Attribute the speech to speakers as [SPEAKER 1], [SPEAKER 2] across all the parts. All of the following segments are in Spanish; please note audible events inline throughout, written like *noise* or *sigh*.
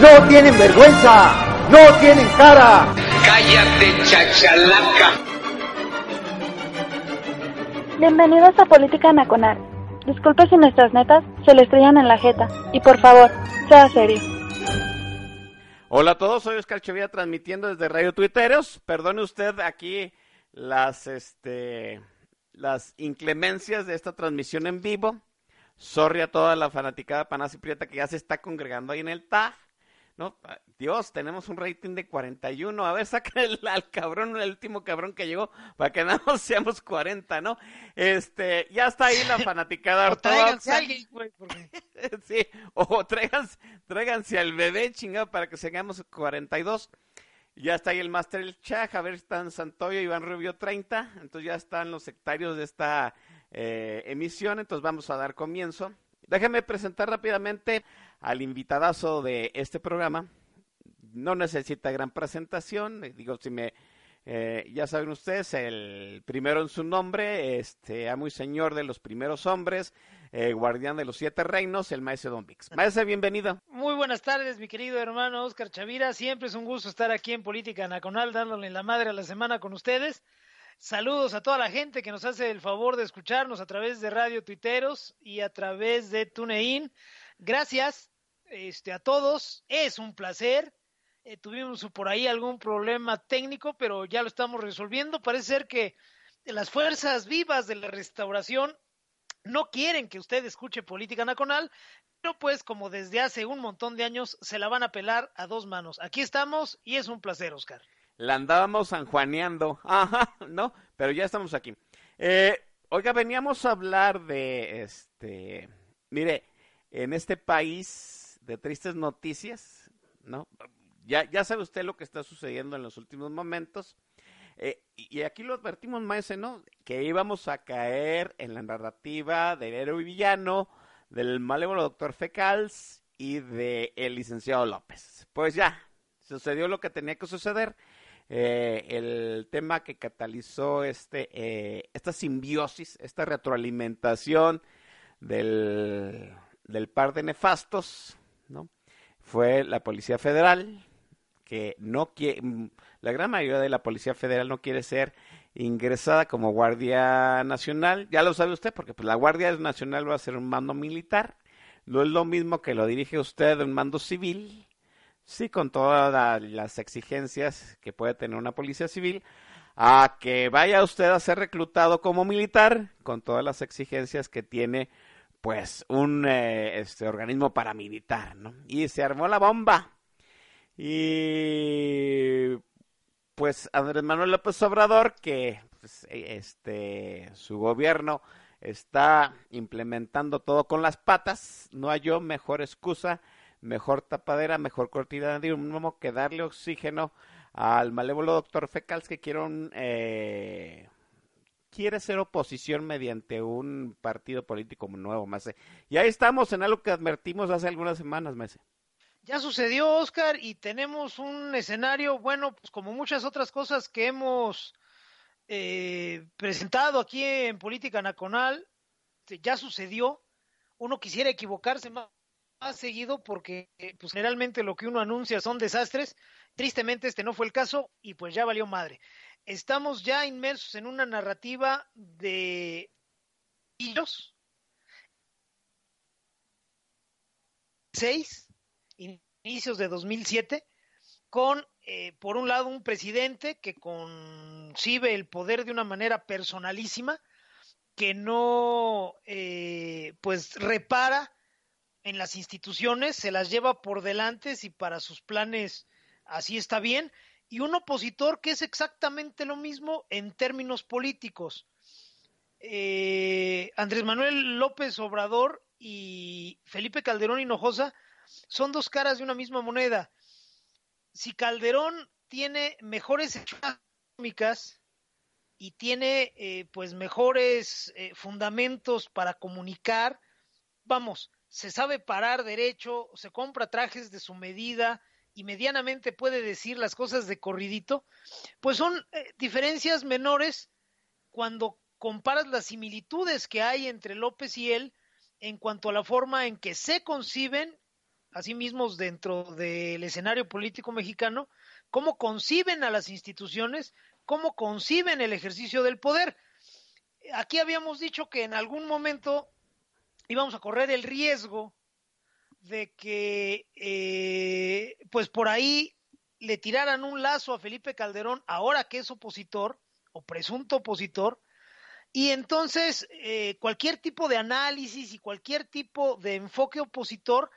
[SPEAKER 1] ¡No tienen vergüenza! ¡No tienen cara!
[SPEAKER 2] Cállate, chachalaca.
[SPEAKER 3] Bienvenidos a Política Nacional. Disculpe si nuestras netas se le estrellan en la jeta. Y por favor, sea serio.
[SPEAKER 4] Hola a todos, soy Oscar Chavía transmitiendo desde Radio Tuiteros. Perdone usted aquí las, este, las inclemencias de esta transmisión en vivo. Sorry a toda la fanaticada Panás y Prieta que ya se está congregando ahí en el TAG. ¿No? Dios, tenemos un rating de 41. A ver, saca el, al cabrón, el último cabrón que llegó, para que nada más seamos 40, ¿no? Este, ya está ahí la fanaticada *laughs*
[SPEAKER 5] O tráiganse a alguien, güey, porque- *laughs*
[SPEAKER 4] sí, o tráiganse, tráiganse al bebé chingado para que seamos 42. Ya está ahí el Master El Chaj, a ver, están Santoyo, Iván Rubio 30. Entonces ya están los sectarios de esta eh, emisión. Entonces vamos a dar comienzo. Déjenme presentar rápidamente al invitadazo de este programa. No necesita gran presentación. eh, Digo, si me. eh, ya saben ustedes, el primero en su nombre, este amo y señor de los primeros hombres, eh, guardián de los siete reinos, el maestro Don Vix. Maestro, bienvenido.
[SPEAKER 5] Muy buenas tardes, mi querido hermano Oscar Chavira. Siempre es un gusto estar aquí en Política Nacional dándole la madre a la semana con ustedes. Saludos a toda la gente que nos hace el favor de escucharnos a través de Radio Tuiteros y a través de TuneIn. Gracias este, a todos. Es un placer. Eh, tuvimos por ahí algún problema técnico, pero ya lo estamos resolviendo. Parece ser que las fuerzas vivas de la restauración no quieren que usted escuche Política Nacional, pero pues como desde hace un montón de años se la van a pelar a dos manos. Aquí estamos y es un placer, Oscar.
[SPEAKER 4] La andábamos sanjuaneando, *laughs* ajá, ¿no? Pero ya estamos aquí. Eh, oiga, veníamos a hablar de, este, mire, en este país de tristes noticias, ¿no? Ya, sabe usted lo que está sucediendo en los últimos momentos. Eh, y aquí lo advertimos, maese, ¿no? Que íbamos a caer en la narrativa del héroe villano, del malévolo doctor Fecals y del licenciado López. Pues ya, sucedió lo que tenía que suceder. Eh, el tema que catalizó este, eh, esta simbiosis, esta retroalimentación del, del par de nefastos, ¿no? Fue la Policía Federal, que no quiere, la gran mayoría de la Policía Federal no quiere ser ingresada como Guardia Nacional. Ya lo sabe usted, porque pues, la Guardia Nacional va a ser un mando militar. No es lo mismo que lo dirige usted un mando civil. Sí, con todas la- las exigencias que puede tener una policía civil, a que vaya usted a ser reclutado como militar, con todas las exigencias que tiene, pues, un eh, este organismo paramilitar, ¿no? Y se armó la bomba. Y pues Andrés Manuel López Obrador, que pues, eh, este su gobierno está implementando todo con las patas, no halló mejor excusa, mejor tapadera, mejor cortina de humo que darle oxígeno al malévolo doctor Fecals que quiere un, eh, quiere ser oposición mediante un partido político nuevo, Mase. Y ahí estamos en algo que advertimos hace algunas semanas, Mase.
[SPEAKER 5] Ya sucedió, Oscar, y tenemos un escenario, bueno, pues como muchas otras cosas que hemos eh, presentado aquí en Política Nacional, ya sucedió. Uno quisiera equivocarse más, más seguido porque eh, pues generalmente lo que uno anuncia son desastres. Tristemente este no fue el caso y pues ya valió madre. Estamos ya inmersos en una narrativa de ellos. Seis inicios de 2007, con, eh, por un lado, un presidente que concibe el poder de una manera personalísima, que no, eh, pues, repara en las instituciones, se las lleva por delante si para sus planes así está bien, y un opositor que es exactamente lo mismo en términos políticos. Eh, Andrés Manuel López Obrador y Felipe Calderón Hinojosa son dos caras de una misma moneda. Si Calderón tiene mejores económicas y tiene eh, pues mejores eh, fundamentos para comunicar, vamos, se sabe parar derecho, se compra trajes de su medida y medianamente puede decir las cosas de corridito, pues son eh, diferencias menores cuando comparas las similitudes que hay entre López y él en cuanto a la forma en que se conciben a sí mismos dentro del escenario político mexicano, cómo conciben a las instituciones, cómo conciben el ejercicio del poder. Aquí habíamos dicho que en algún momento íbamos a correr el riesgo de que, eh, pues por ahí le tiraran un lazo a Felipe Calderón, ahora que es opositor o presunto opositor, y entonces eh, cualquier tipo de análisis y cualquier tipo de enfoque opositor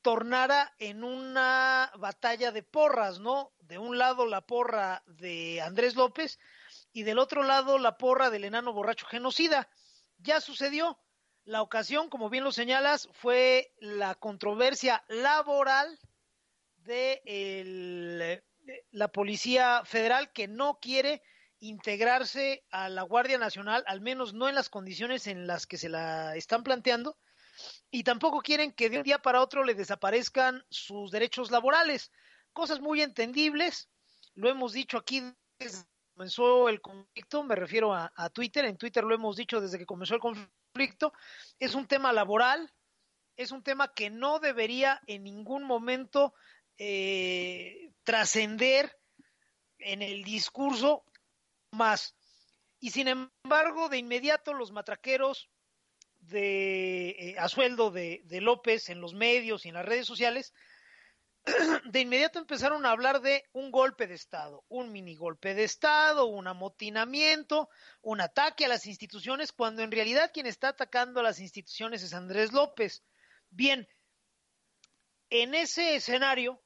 [SPEAKER 5] tornara en una batalla de porras, ¿no? De un lado la porra de Andrés López y del otro lado la porra del enano borracho genocida. Ya sucedió. La ocasión, como bien lo señalas, fue la controversia laboral de el, la Policía Federal que no quiere integrarse a la Guardia Nacional, al menos no en las condiciones en las que se la están planteando, y tampoco quieren que de un día para otro le desaparezcan sus derechos laborales. Cosas muy entendibles, lo hemos dicho aquí desde comenzó el conflicto, me refiero a, Twitter, en Twitter lo hemos dicho desde que comenzó el conflicto, es un tema laboral, es un tema que no debería en ningún momento eh, trascender en el discurso más. Y sin embargo, de inmediato los matraqueros de eh, a sueldo de, López en los medios y en las redes sociales, *clears throat* de inmediato empezaron a hablar de un golpe de Estado, un mini golpe de Estado, un amotinamiento, un ataque a las instituciones, cuando en realidad quien está atacando a las instituciones es Andrés López. Bien, en ese escenario,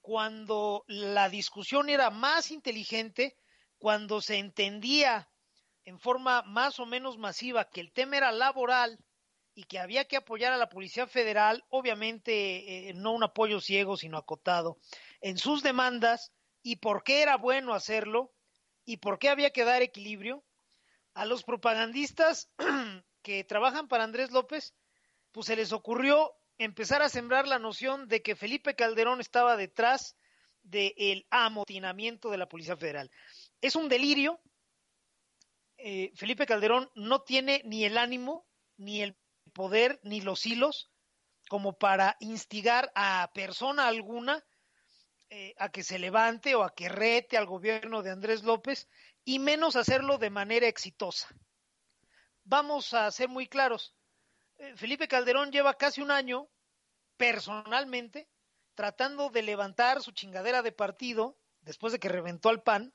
[SPEAKER 5] cuando la discusión era más inteligente, cuando se entendía en forma más o menos masiva que el tema era laboral y que había que apoyar a la Policía Federal, obviamente eh, no un apoyo ciego, sino acotado, en sus demandas y por qué era bueno hacerlo y por qué había que dar equilibrio, a los propagandistas *clears throat* que trabajan para Andrés López, pues se les ocurrió empezar a sembrar la noción de que Felipe Calderón estaba detrás del amotinamiento de la Policía Federal. Es un delirio, eh, Felipe Calderón no tiene ni el ánimo, ni el poder, ni los hilos como para instigar a persona alguna eh, a que se levante o a que rete al gobierno de Andrés López y menos hacerlo de manera exitosa. Vamos a ser muy claros. Eh, Felipe Calderón lleva casi un año personalmente tratando de levantar su chingadera de partido después de que reventó al PAN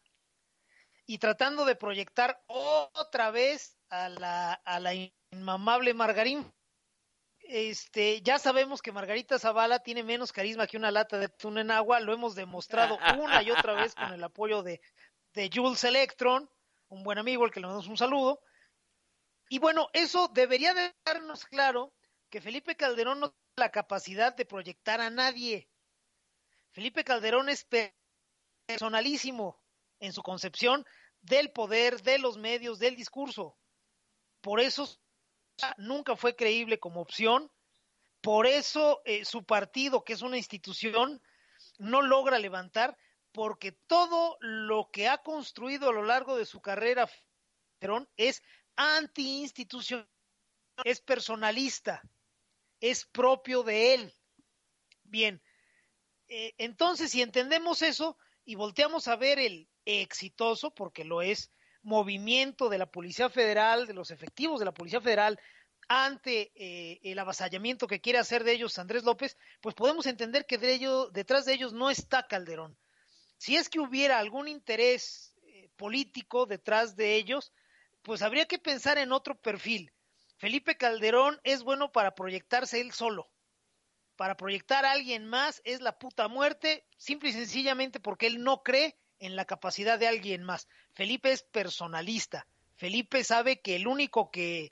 [SPEAKER 5] y tratando de proyectar otra vez a la, a la inmamable Margarín. Este, ya sabemos que Margarita Zavala tiene menos carisma que una lata de atún en agua, lo hemos demostrado *laughs* una y otra vez con el apoyo de, de Jules Electron, un buen amigo al que le damos un saludo. Y bueno, eso debería darnos claro que Felipe Calderón no tiene la capacidad de proyectar a nadie. Felipe Calderón es personalísimo en su concepción del poder, de los medios, del discurso. Por eso nunca fue creíble como opción. Por eso eh, su partido, que es una institución, no logra levantar, porque todo lo que ha construido a lo largo de su carrera Perón es antiinstitucional, es personalista, es propio de él. Bien, eh, entonces si entendemos eso y volteamos a ver el exitoso, porque lo es, movimiento de la Policía Federal, de los efectivos de la Policía Federal ante eh, el avasallamiento que quiere hacer de ellos Andrés López, pues podemos entender que de ello, detrás de ellos no está Calderón. Si es que hubiera algún interés eh, político detrás de ellos, pues habría que pensar en otro perfil. Felipe Calderón es bueno para proyectarse él solo. Para proyectar a alguien más es la puta muerte, simple y sencillamente porque él no cree en la capacidad de alguien más. Felipe es personalista. Felipe sabe que el único que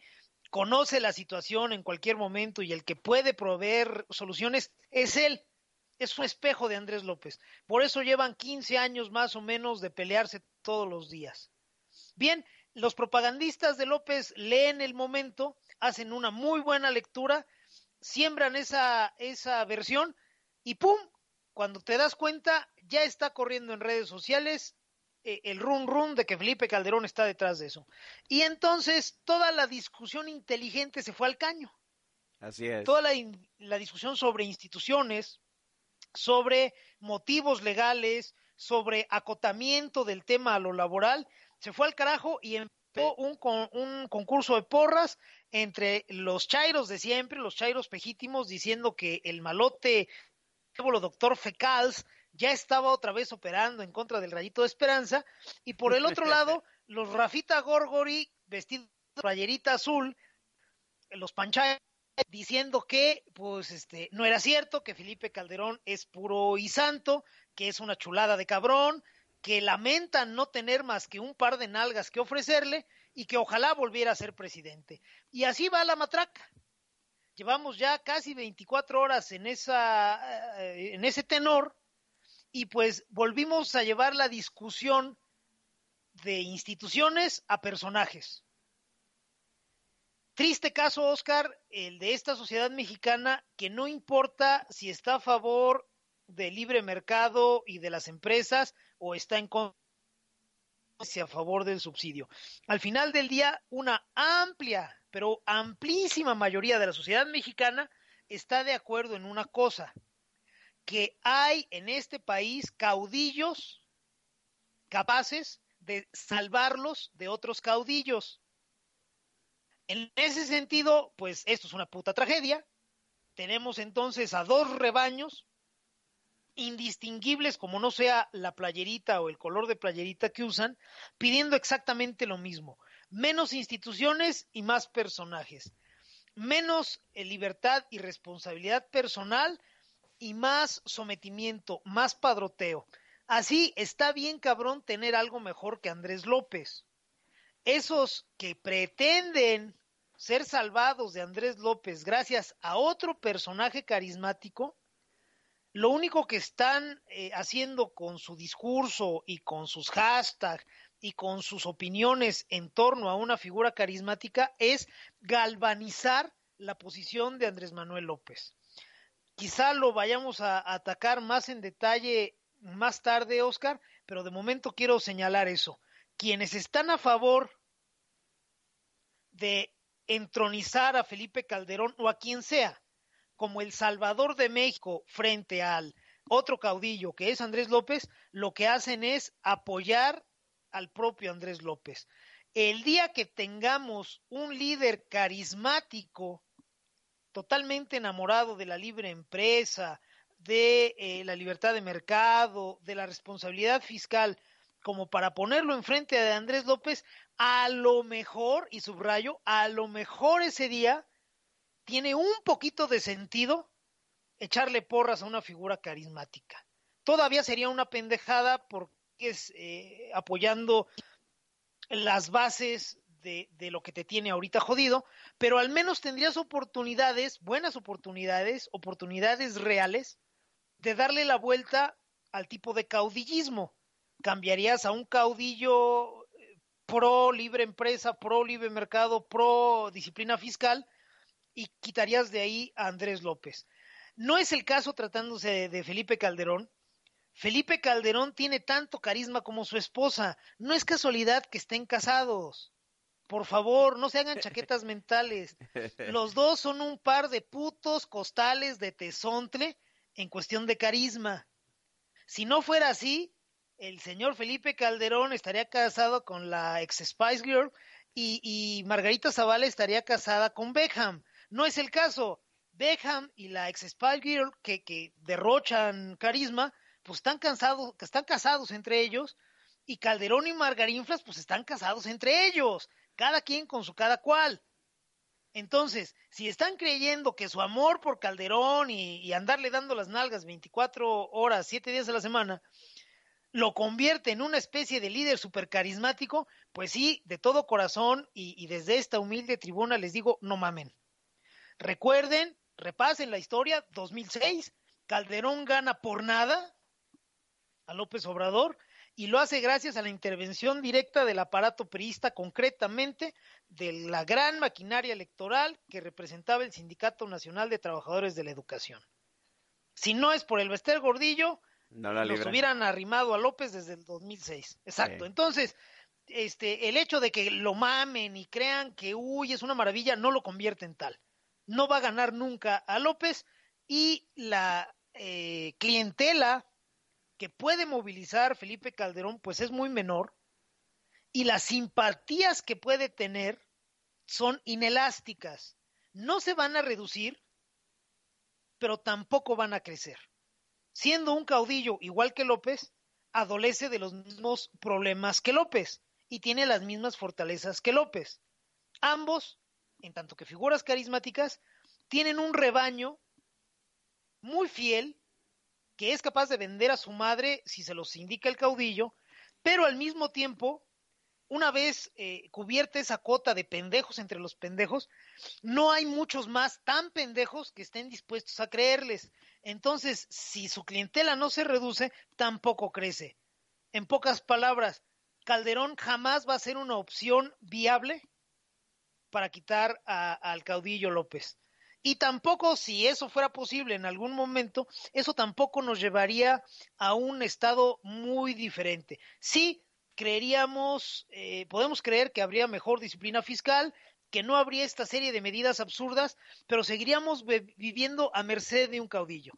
[SPEAKER 5] conoce la situación en cualquier momento y el que puede proveer soluciones es él. Es un espejo de Andrés López. Por eso llevan 15 años más o menos de pelearse todos los días. Bien, los propagandistas de López leen el momento, hacen una muy buena lectura, siembran esa, esa versión y ¡pum! Cuando te das cuenta, ya está corriendo en redes sociales eh, el rum rum de que Felipe Calderón está detrás de eso. Y entonces toda la discusión inteligente se fue al caño.
[SPEAKER 4] Así es.
[SPEAKER 5] Toda la, la discusión sobre instituciones, sobre motivos legales, sobre acotamiento del tema a lo laboral, se fue al carajo y empezó un, un concurso de porras entre los chairos de siempre, los chairos pegítimos, diciendo que el malote doctor Fecals ya estaba otra vez operando en contra del Rayito de Esperanza, y por el otro *laughs* lado, los Rafita Gorgori, vestidos de playerita azul, los Panchay diciendo que pues este no era cierto, que Felipe Calderón es puro y santo, que es una chulada de cabrón, que lamentan no tener más que un par de nalgas que ofrecerle y que ojalá volviera a ser presidente. Y así va la matraca. Llevamos ya casi 24 horas en esa eh, en ese tenor y pues volvimos a llevar la discusión de instituciones a personajes. Triste caso, Oscar, el de esta sociedad mexicana que no importa si está a favor del libre mercado y de las empresas o está en contra a favor del subsidio. Al final del día, una amplia, pero amplísima mayoría de la sociedad mexicana está de acuerdo en una cosa, que hay en este país caudillos capaces de salvarlos de otros caudillos. En ese sentido, pues esto es una puta tragedia. Tenemos entonces a dos rebaños indistinguibles como no sea la playerita o el color de playerita que usan, pidiendo exactamente lo mismo. Menos instituciones y más personajes. Menos eh, libertad y responsabilidad personal y más sometimiento, más padroteo. Así está bien cabrón tener algo mejor que Andrés López. Esos que pretenden ser salvados de Andrés López gracias a otro personaje carismático, lo único que están eh, haciendo con su discurso y con sus hashtags y con sus opiniones en torno a una figura carismática es galvanizar la posición de Andrés Manuel López. Quizá lo vayamos a atacar más en detalle más tarde, Oscar, pero de momento quiero señalar eso. Quienes están a favor de entronizar a Felipe Calderón o a quien sea como el Salvador de México frente al otro caudillo que es Andrés López, lo que hacen es apoyar al propio Andrés López. El día que tengamos un líder carismático totalmente enamorado de la libre empresa, de eh, la libertad de mercado, de la responsabilidad fiscal, como para ponerlo enfrente de Andrés López, a lo mejor, y subrayo, a lo mejor ese día tiene un poquito de sentido echarle porras a una figura carismática. Todavía sería una pendejada porque es eh, apoyando las bases de, lo que te tiene ahorita jodido, pero al menos tendrías oportunidades, buenas oportunidades, oportunidades reales, de darle la vuelta al tipo de caudillismo. Cambiarías a un caudillo eh, pro libre empresa, pro libre mercado, pro disciplina fiscal y quitarías de ahí a Andrés López. No es el caso tratándose de Felipe Calderón. Felipe Calderón tiene tanto carisma como su esposa. No es casualidad que estén casados. Por favor, no se hagan chaquetas *laughs* mentales. Los *laughs* dos son un par de putos costales de tesontle en cuestión de carisma. Si no fuera así, el señor Felipe Calderón estaría casado con la ex Spice Girl y, y Margarita Zavala estaría casada con Beckham. No es el caso. Beckham y la ex Spice Girl que, que derrochan carisma, pues están cansados, están casados entre ellos, y Calderón y Margarinflas, pues están casados entre ellos cada quien con su cada cual. Entonces, si están creyendo que su amor por Calderón y, andarle dando las nalgas 24 horas, 7 días a la semana, lo convierte en una especie de líder super carismático, pues sí, de todo corazón y, y desde esta humilde tribuna les digo, no mamen. Recuerden, repasen la historia, 2006, Calderón gana por nada a López Obrador y lo hace gracias a la intervención directa del aparato priista, concretamente de la gran maquinaria electoral que representaba el Sindicato Nacional de Trabajadores de la Educación. Si no es por el Bester Gordillo,
[SPEAKER 4] No la
[SPEAKER 5] hubieran arrimado a López desde el 2006. Exacto.
[SPEAKER 4] Sí.
[SPEAKER 5] Entonces, este, el hecho de que lo mamen y crean que, uy, es una maravilla, no lo convierte en tal. No va a ganar nunca a López y la eh, clientela que puede movilizar Felipe Calderón, pues es muy menor y las simpatías que puede tener son inelásticas. No se van a reducir, pero tampoco van a crecer siendo un caudillo igual que López, adolece de los mismos problemas que López y tiene las mismas fortalezas que López. Ambos, en tanto que figuras carismáticas, tienen un rebaño muy fiel que es capaz de vender a su madre si se los indica el caudillo, pero al mismo tiempo, una vez eh, cubierta esa cota de pendejos entre los pendejos, no hay muchos más tan pendejos que estén dispuestos a creerles. Entonces, si su clientela no se reduce, tampoco crece. En pocas palabras, Calderón jamás va a ser una opción viable para quitar al caudillo López. Y tampoco, si eso fuera posible en algún momento, eso tampoco nos llevaría a un estado muy diferente. Sí, creeríamos, eh, podemos creer que habría mejor disciplina fiscal, que no habría esta serie de medidas absurdas, pero seguiríamos viviendo a merced de un caudillo.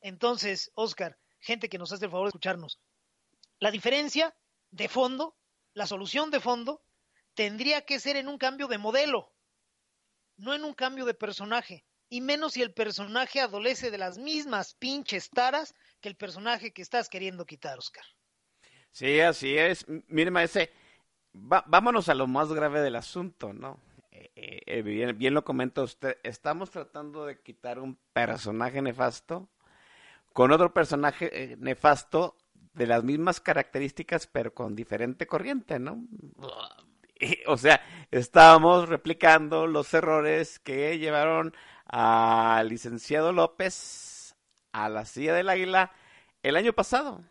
[SPEAKER 5] Entonces, Oscar, gente que nos hace el favor de escucharnos, la diferencia de fondo, la solución de fondo, tendría que ser en un cambio de modelo, no en un cambio de personaje, y menos si el personaje adolece de las mismas pinches taras que el personaje que estás queriendo quitar, Oscar.
[SPEAKER 4] Sí, así es. Mire, maese, va- vámonos a lo más grave del asunto, ¿no? Eh, eh, bien, bien lo comenta usted. Estamos tratando de quitar un personaje nefasto con otro personaje eh, nefasto de las mismas características, pero con diferente corriente, ¿no? O sea, estábamos replicando los errores que llevaron al licenciado López a la silla del águila el año pasado,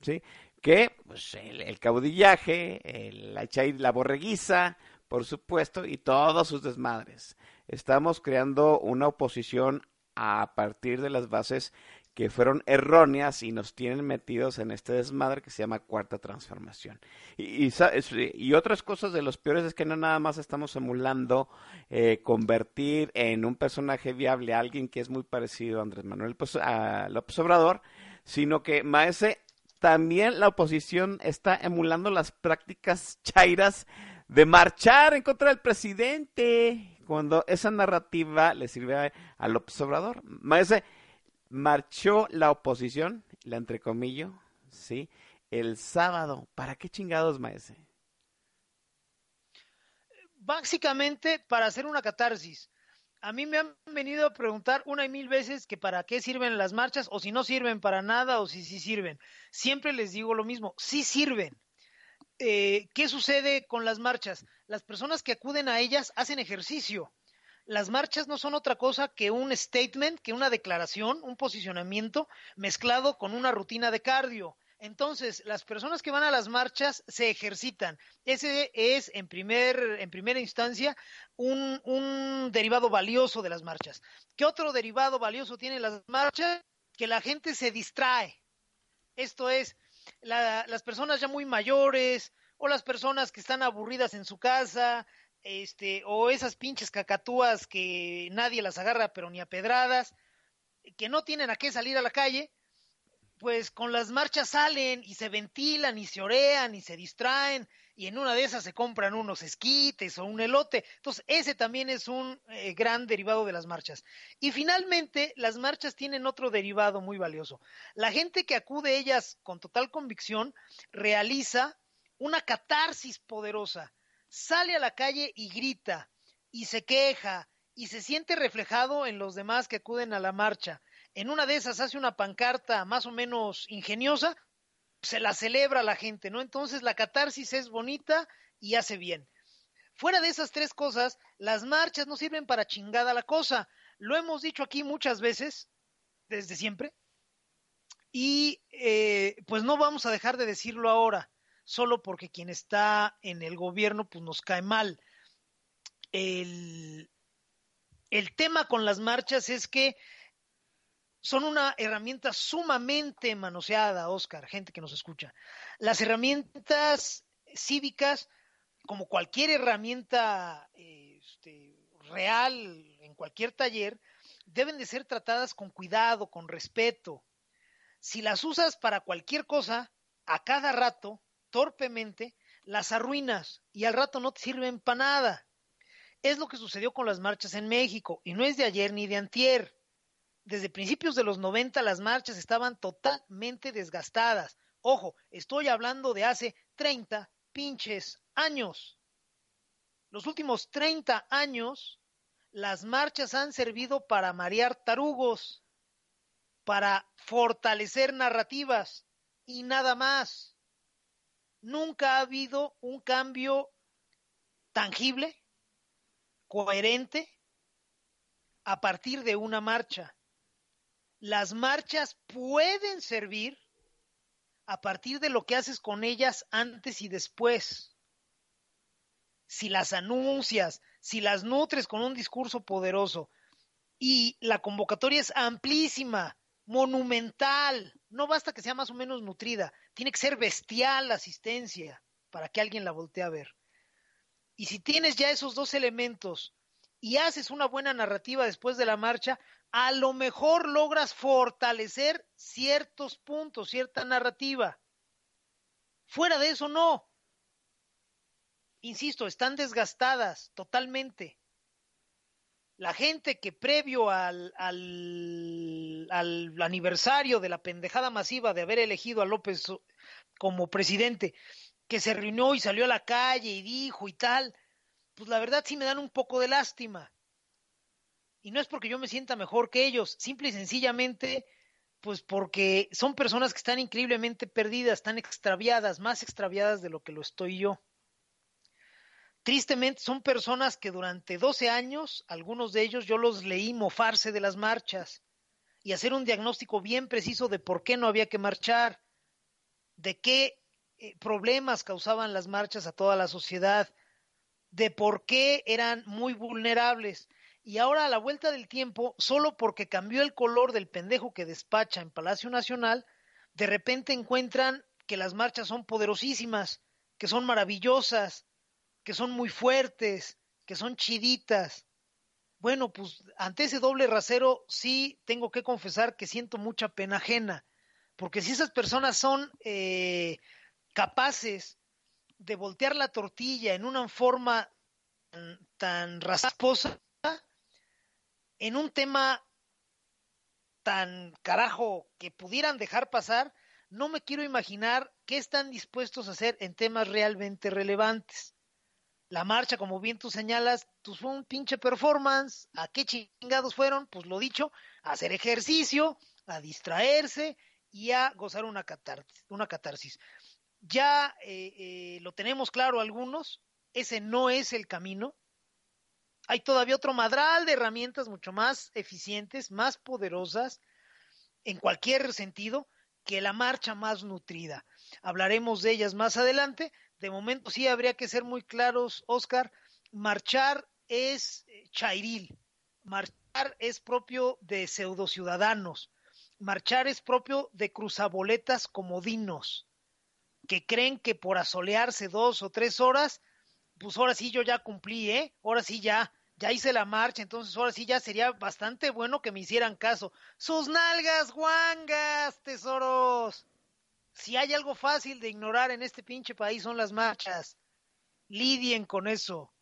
[SPEAKER 4] ¿sí? Que pues, el, caudillaje, el- la, la borreguiza, por supuesto, y todos sus desmadres. Estamos creando una oposición a partir de las bases que fueron erróneas y nos tienen metidos en este desmadre que se llama cuarta transformación. Y, y, otras cosas de los peores es que no nada más estamos emulando eh, convertir en un personaje viable a alguien que es muy parecido a Andrés Manuel Pos- a López Obrador, sino que Maese también la oposición está emulando las prácticas chairas de marchar en contra del presidente cuando esa narrativa le sirve a, a López Obrador. Maese, marchó la oposición, la entrecomillo, ¿sí? El sábado. ¿Para qué chingados, maese?
[SPEAKER 5] Básicamente para hacer una catarsis. A mí me han venido a preguntar una y mil veces que para qué sirven las marchas o si no sirven para nada o si sí sirven. Siempre les digo lo mismo, sí sirven. Eh, ¿Qué sucede con las marchas? Las personas que acuden a ellas hacen ejercicio. Las marchas no son otra cosa que un statement, que una declaración, un posicionamiento mezclado con una rutina de cardio. Entonces, las personas que van a las marchas se ejercitan. Ese es, en, primer, en primera instancia, un, un derivado valioso de las marchas. ¿Qué otro derivado valioso tienen las marchas? Que la gente se distrae. Esto es, la, las personas ya muy mayores o las personas que están aburridas en su casa, este, o esas pinches cacatúas que nadie las agarra pero ni a pedradas, que no tienen a qué salir a la calle, pues con las marchas salen y se ventilan y se orean y se distraen y en una de esas se compran unos esquites o un elote. Entonces, ese también es un eh, gran derivado de las marchas. Y finalmente, las marchas tienen otro derivado muy valioso. La gente que acude a ellas con total convicción realiza una catarsis poderosa. Sale a la calle y grita y se queja y se siente reflejado en los demás que acuden a la marcha. En una de esas hace una pancarta más o menos ingeniosa se la celebra la gente, ¿no? Entonces la catarsis es bonita y hace bien. Fuera de esas tres cosas, las marchas no sirven para chingada la cosa. Lo hemos dicho aquí muchas veces, desde siempre, y eh, pues no vamos a dejar de decirlo ahora, solo porque quien está en el gobierno pues nos cae mal. El, el tema con las marchas es que son una herramienta sumamente manoseada, Oscar, gente que nos escucha. Las herramientas cívicas, como cualquier herramienta este, real en cualquier taller, deben de ser tratadas con cuidado, con respeto. Si las usas para cualquier cosa, a cada rato, torpemente, las arruinas y al rato no te sirven para nada. Es lo que sucedió con las marchas en México y no es de ayer ni de antier desde principios de los 90 las marchas estaban totalmente desgastadas. Ojo, estoy hablando de hace 30 pinches años. Los últimos 30 años, las marchas han servido para marear tarugos, para fortalecer narrativas y nada más. Nunca ha habido un cambio tangible, coherente, a partir de una marcha. Las marchas pueden servir a partir de lo que haces con ellas antes y después. Si las anuncias, si las nutres con un discurso poderoso. Y la convocatoria es amplísima, monumental, no basta que sea más o menos nutrida, tiene que ser bestial la asistencia para que alguien la voltee a ver. Y si tienes ya esos dos elementos y haces una buena narrativa después de la marcha, a lo mejor logras fortalecer ciertos puntos, cierta narrativa. Fuera de eso, no. Insisto, están desgastadas totalmente. La gente que previo al, al, al, aniversario de la pendejada masiva de haber elegido a López como presidente, que se reunió y salió a la calle y dijo y tal, pues la verdad sí me dan un poco de lástima y no es porque yo me sienta mejor que ellos, simple y sencillamente, pues porque son personas que están increíblemente perdidas, están extraviadas, más extraviadas de lo que lo estoy yo. Tristemente son personas que durante 12 años, algunos de ellos yo los leí mofarse de las marchas y hacer un diagnóstico bien preciso de por qué no había que marchar, de qué eh, problemas causaban las marchas a toda la sociedad, de por qué eran muy vulnerables. Y ahora a la vuelta del tiempo, solo porque cambió el color del pendejo que despacha en Palacio Nacional, de repente encuentran que las marchas son poderosísimas, que son maravillosas, que son muy fuertes, que son chiditas. Bueno, pues ante ese doble rasero sí tengo que confesar que siento mucha pena ajena, porque si esas personas son eh, capaces de voltear la tortilla en una forma tan, tan rasposa, en un tema tan carajo que pudieran dejar pasar, no me quiero imaginar qué están dispuestos a hacer en temas realmente relevantes. La marcha, como bien tú señalas, pues fue un pinche performance. ¿A qué chingados fueron? Pues lo dicho, a hacer ejercicio, a distraerse y a gozar una. Una catarsis. Ya eh, eh, lo tenemos claro algunos, ese no es el camino hay todavía otro madral de herramientas mucho más eficientes, más poderosas, en cualquier sentido, que la marcha más nutrida. Hablaremos de ellas más adelante. De momento sí habría que ser muy claros, Oscar. Marchar es eh, chairil. Marchar es propio de pseudociudadanos. Marchar es propio de cruzaboletas comodinos, que creen que por asolearse dos o tres horas pues ahora sí yo ya cumplí, ¿eh? Ahora sí ya, ya hice la marcha, entonces ahora sí ya sería bastante bueno que me hicieran caso. Sus nalgas guangas, tesoros. Si hay algo fácil de ignorar en este pinche país son las marchas. Lidien con eso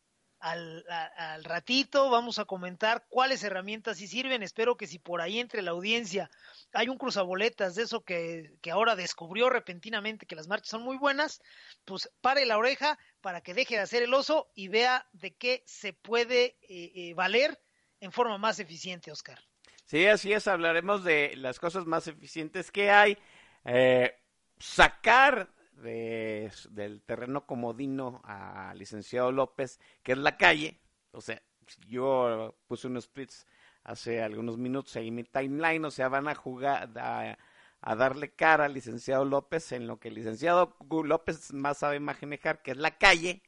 [SPEAKER 5] al, ratito vamos a comentar cuáles herramientas sí sirven. Espero que si por ahí entre la audiencia hay un cruzaboletas de eso que, que, ahora descubrió repentinamente que las marchas son muy buenas, pues pare la oreja para que deje de hacer el oso y vea de qué se puede eh, eh, valer en forma más eficiente, Oscar.
[SPEAKER 4] Sí, así es, hablaremos de las cosas más eficientes que hay. Eh, sacar de, del terreno comodino al licenciado López, que es la calle. O sea, yo puse unos tweets hace algunos minutos ahí en mi timeline, o sea, van a jugar a, a, darle cara al licenciado López en lo que el licenciado López más sabe manejar, que es la calle,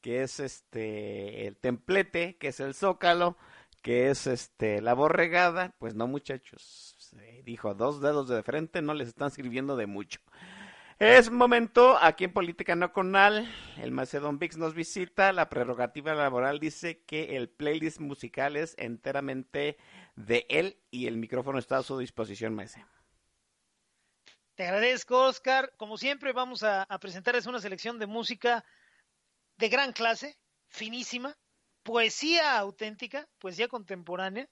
[SPEAKER 4] que es este el templete, que es el zócalo, que es este la borregada, pues no muchachos, dijo dos dedos de frente no les están sirviendo de mucho. Es momento, aquí en Política Nacional, el Macedón Vix nos visita, la prerrogativa laboral dice que el playlist musical es enteramente de él y el micrófono está a su disposición, Maese.
[SPEAKER 6] Te agradezco, Oscar. Como siempre, vamos a, a presentarles una selección de música de gran clase, finísima, poesía auténtica, poesía contemporánea,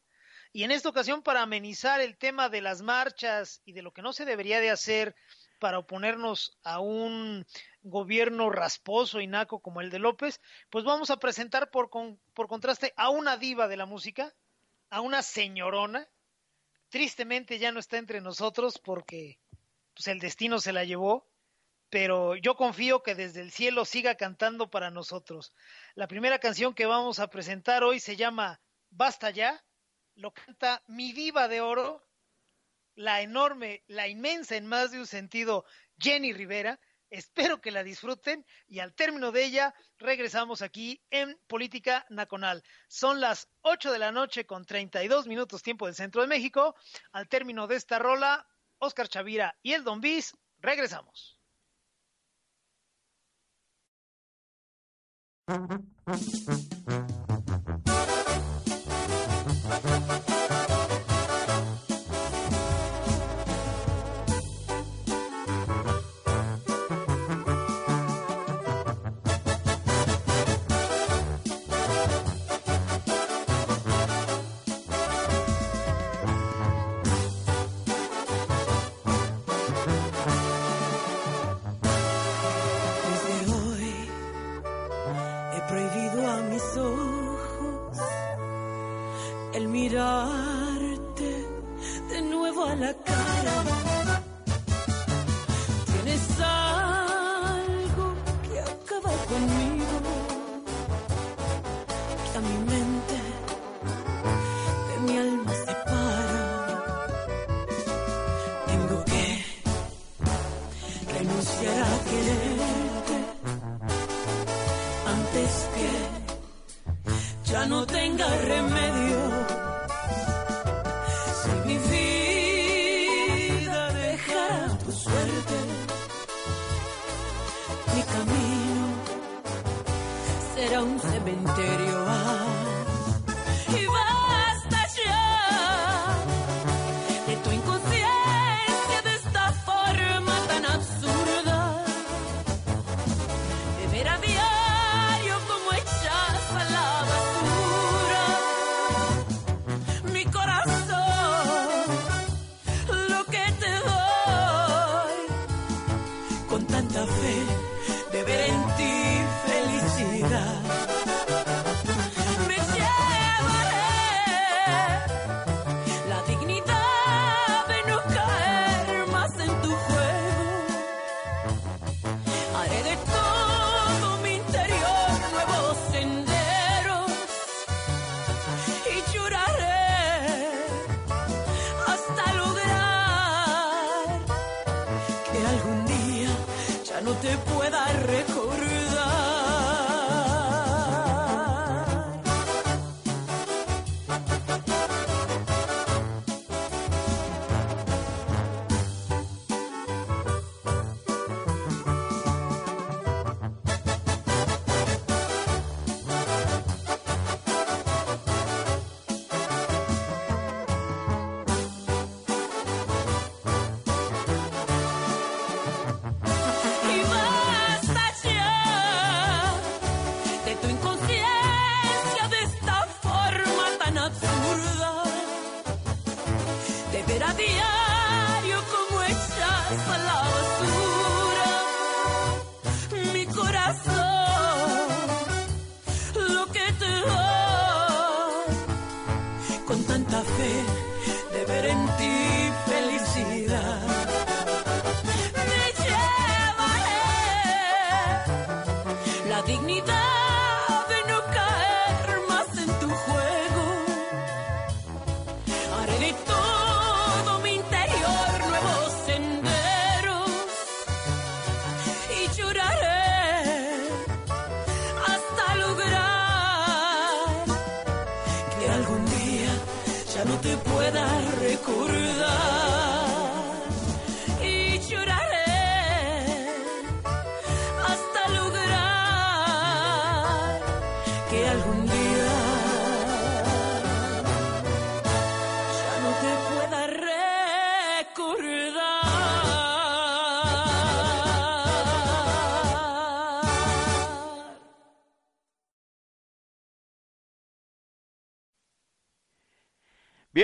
[SPEAKER 6] y en esta ocasión para amenizar el tema de las marchas y de lo que no se debería de hacer para oponernos a un gobierno rasposo y naco como el de López, pues vamos a presentar por, por contraste a una diva de la música, a una señorona. Tristemente ya no está entre nosotros porque pues, el destino se la llevó, pero yo confío que desde el cielo siga cantando para nosotros. La primera canción que vamos a presentar hoy se llama Basta ya, lo canta mi diva de oro, la enorme, la inmensa en más de un sentido, Jenny Rivera. Espero que la disfruten y al término de ella regresamos aquí en Política Nacional. Son las 8 de la noche con 32 minutos tiempo del Centro de México. Al término de esta rola, Oscar Chavira y el Don Bis, regresamos.